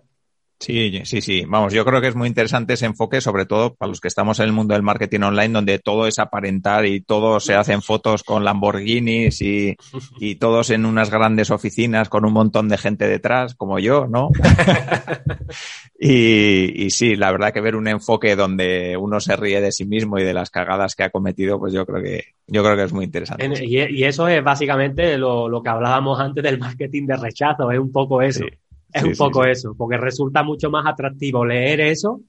Sí, sí, sí. Vamos, yo creo que es muy interesante ese enfoque, sobre todo para los que estamos en el mundo del marketing online, donde todo es aparentar y todos se hacen fotos con Lamborghinis y, y todos en unas grandes oficinas con un montón de gente detrás, como yo, ¿no? y, y sí, la verdad que ver un enfoque donde uno se ríe de sí mismo y de las cagadas que ha cometido, pues yo creo que, yo creo que es muy interesante. En, y, y, eso es básicamente lo, lo, que hablábamos antes del marketing de rechazo, es un poco eso. Sí. Es sí, un poco sí, eso, porque resulta mucho más atractivo leer eso,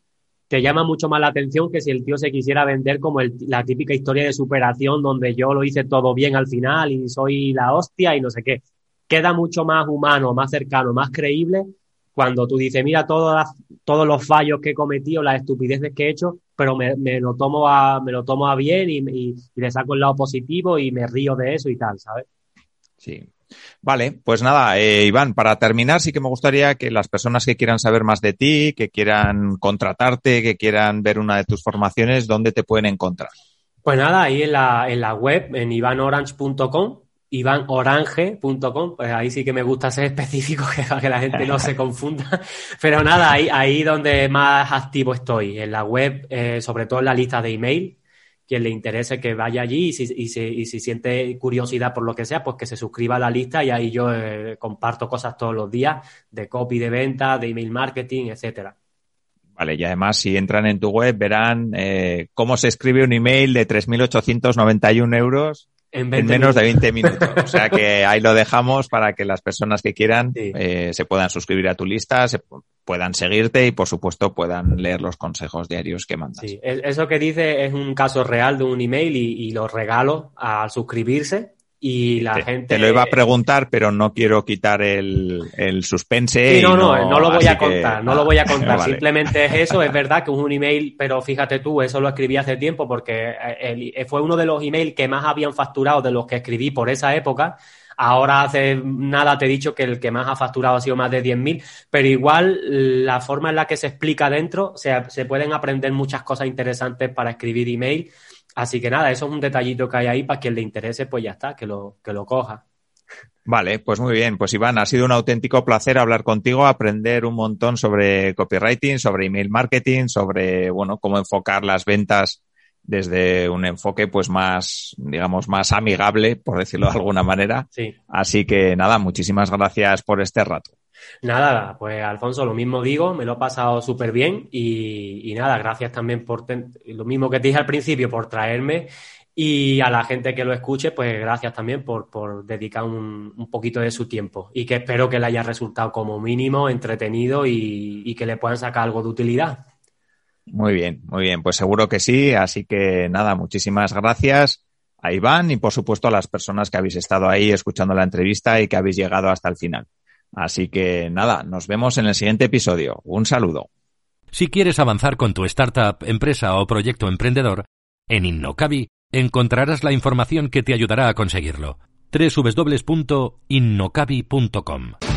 te llama mucho más la atención que si el tío se quisiera vender como el, la típica historia de superación donde yo lo hice todo bien al final y soy la hostia y no sé qué. Queda mucho más humano, más cercano, más creíble cuando tú dices, mira todas las, todos los fallos que he cometido, las estupideces que he hecho, pero me, me lo tomo a, me lo tomo a bien y, y, y le saco el lado positivo y me río de eso y tal, ¿sabes? Sí, Vale, pues nada, eh, Iván, para terminar sí que me gustaría que las personas que quieran saber más de ti, que quieran contratarte, que quieran ver una de tus formaciones, ¿dónde te pueden encontrar? Pues nada, ahí en la, en la web, en ivanorange.com, ivanorange.com, pues ahí sí que me gusta ser específico, que, que la gente no se confunda. Pero nada, ahí, ahí donde más activo estoy, en la web, eh, sobre todo en la lista de email, quien le interese que vaya allí y si, y, si, y si, siente curiosidad por lo que sea, pues que se suscriba a la lista y ahí yo eh, comparto cosas todos los días de copy de venta, de email marketing, etcétera. Vale, y además si entran en tu web verán eh, cómo se escribe un email de 3.891 euros en, en menos minutos. de 20 minutos. O sea que ahí lo dejamos para que las personas que quieran sí. eh, se puedan suscribir a tu lista, se puedan seguirte y por supuesto puedan leer los consejos diarios que mandas. Sí, eso que dice es un caso real de un email y, y lo regalo al suscribirse y la te, gente... Te lo iba a preguntar, pero no quiero quitar el, el suspense. Sí, no, no, no, no, lo voy a contar, que... no lo voy a contar. vale. Simplemente es eso, es verdad que es un email, pero fíjate tú, eso lo escribí hace tiempo porque el, fue uno de los emails que más habían facturado de los que escribí por esa época. Ahora hace nada te he dicho que el que más ha facturado ha sido más de 10.000, pero igual la forma en la que se explica dentro, o sea, se pueden aprender muchas cosas interesantes para escribir email Así que nada, eso es un detallito que hay ahí para quien le interese, pues ya está, que lo, que lo coja. Vale, pues muy bien. Pues Iván, ha sido un auténtico placer hablar contigo, aprender un montón sobre copywriting, sobre email marketing, sobre, bueno, cómo enfocar las ventas desde un enfoque pues más, digamos, más amigable, por decirlo de alguna manera. Sí. Así que nada, muchísimas gracias por este rato. Nada, pues Alfonso, lo mismo digo, me lo he pasado súper bien y, nada, gracias también por lo mismo que te dije al principio, por traerme y a la gente que lo escuche, pues gracias también por, dedicar un, poquito de su tiempo y que espero que le haya resultado como mínimo entretenido y, y que le puedan sacar algo de utilidad. Muy bien, muy bien, pues seguro que sí, así que nada, muchísimas gracias a Iván y por supuesto a las personas que habéis estado ahí escuchando la entrevista y que habéis llegado hasta el final. Así que nada, nos vemos en el siguiente episodio. Un saludo. Si quieres avanzar con tu startup, empresa o proyecto emprendedor, en Innocabi encontrarás la información que te ayudará a conseguirlo. www.innocabi.com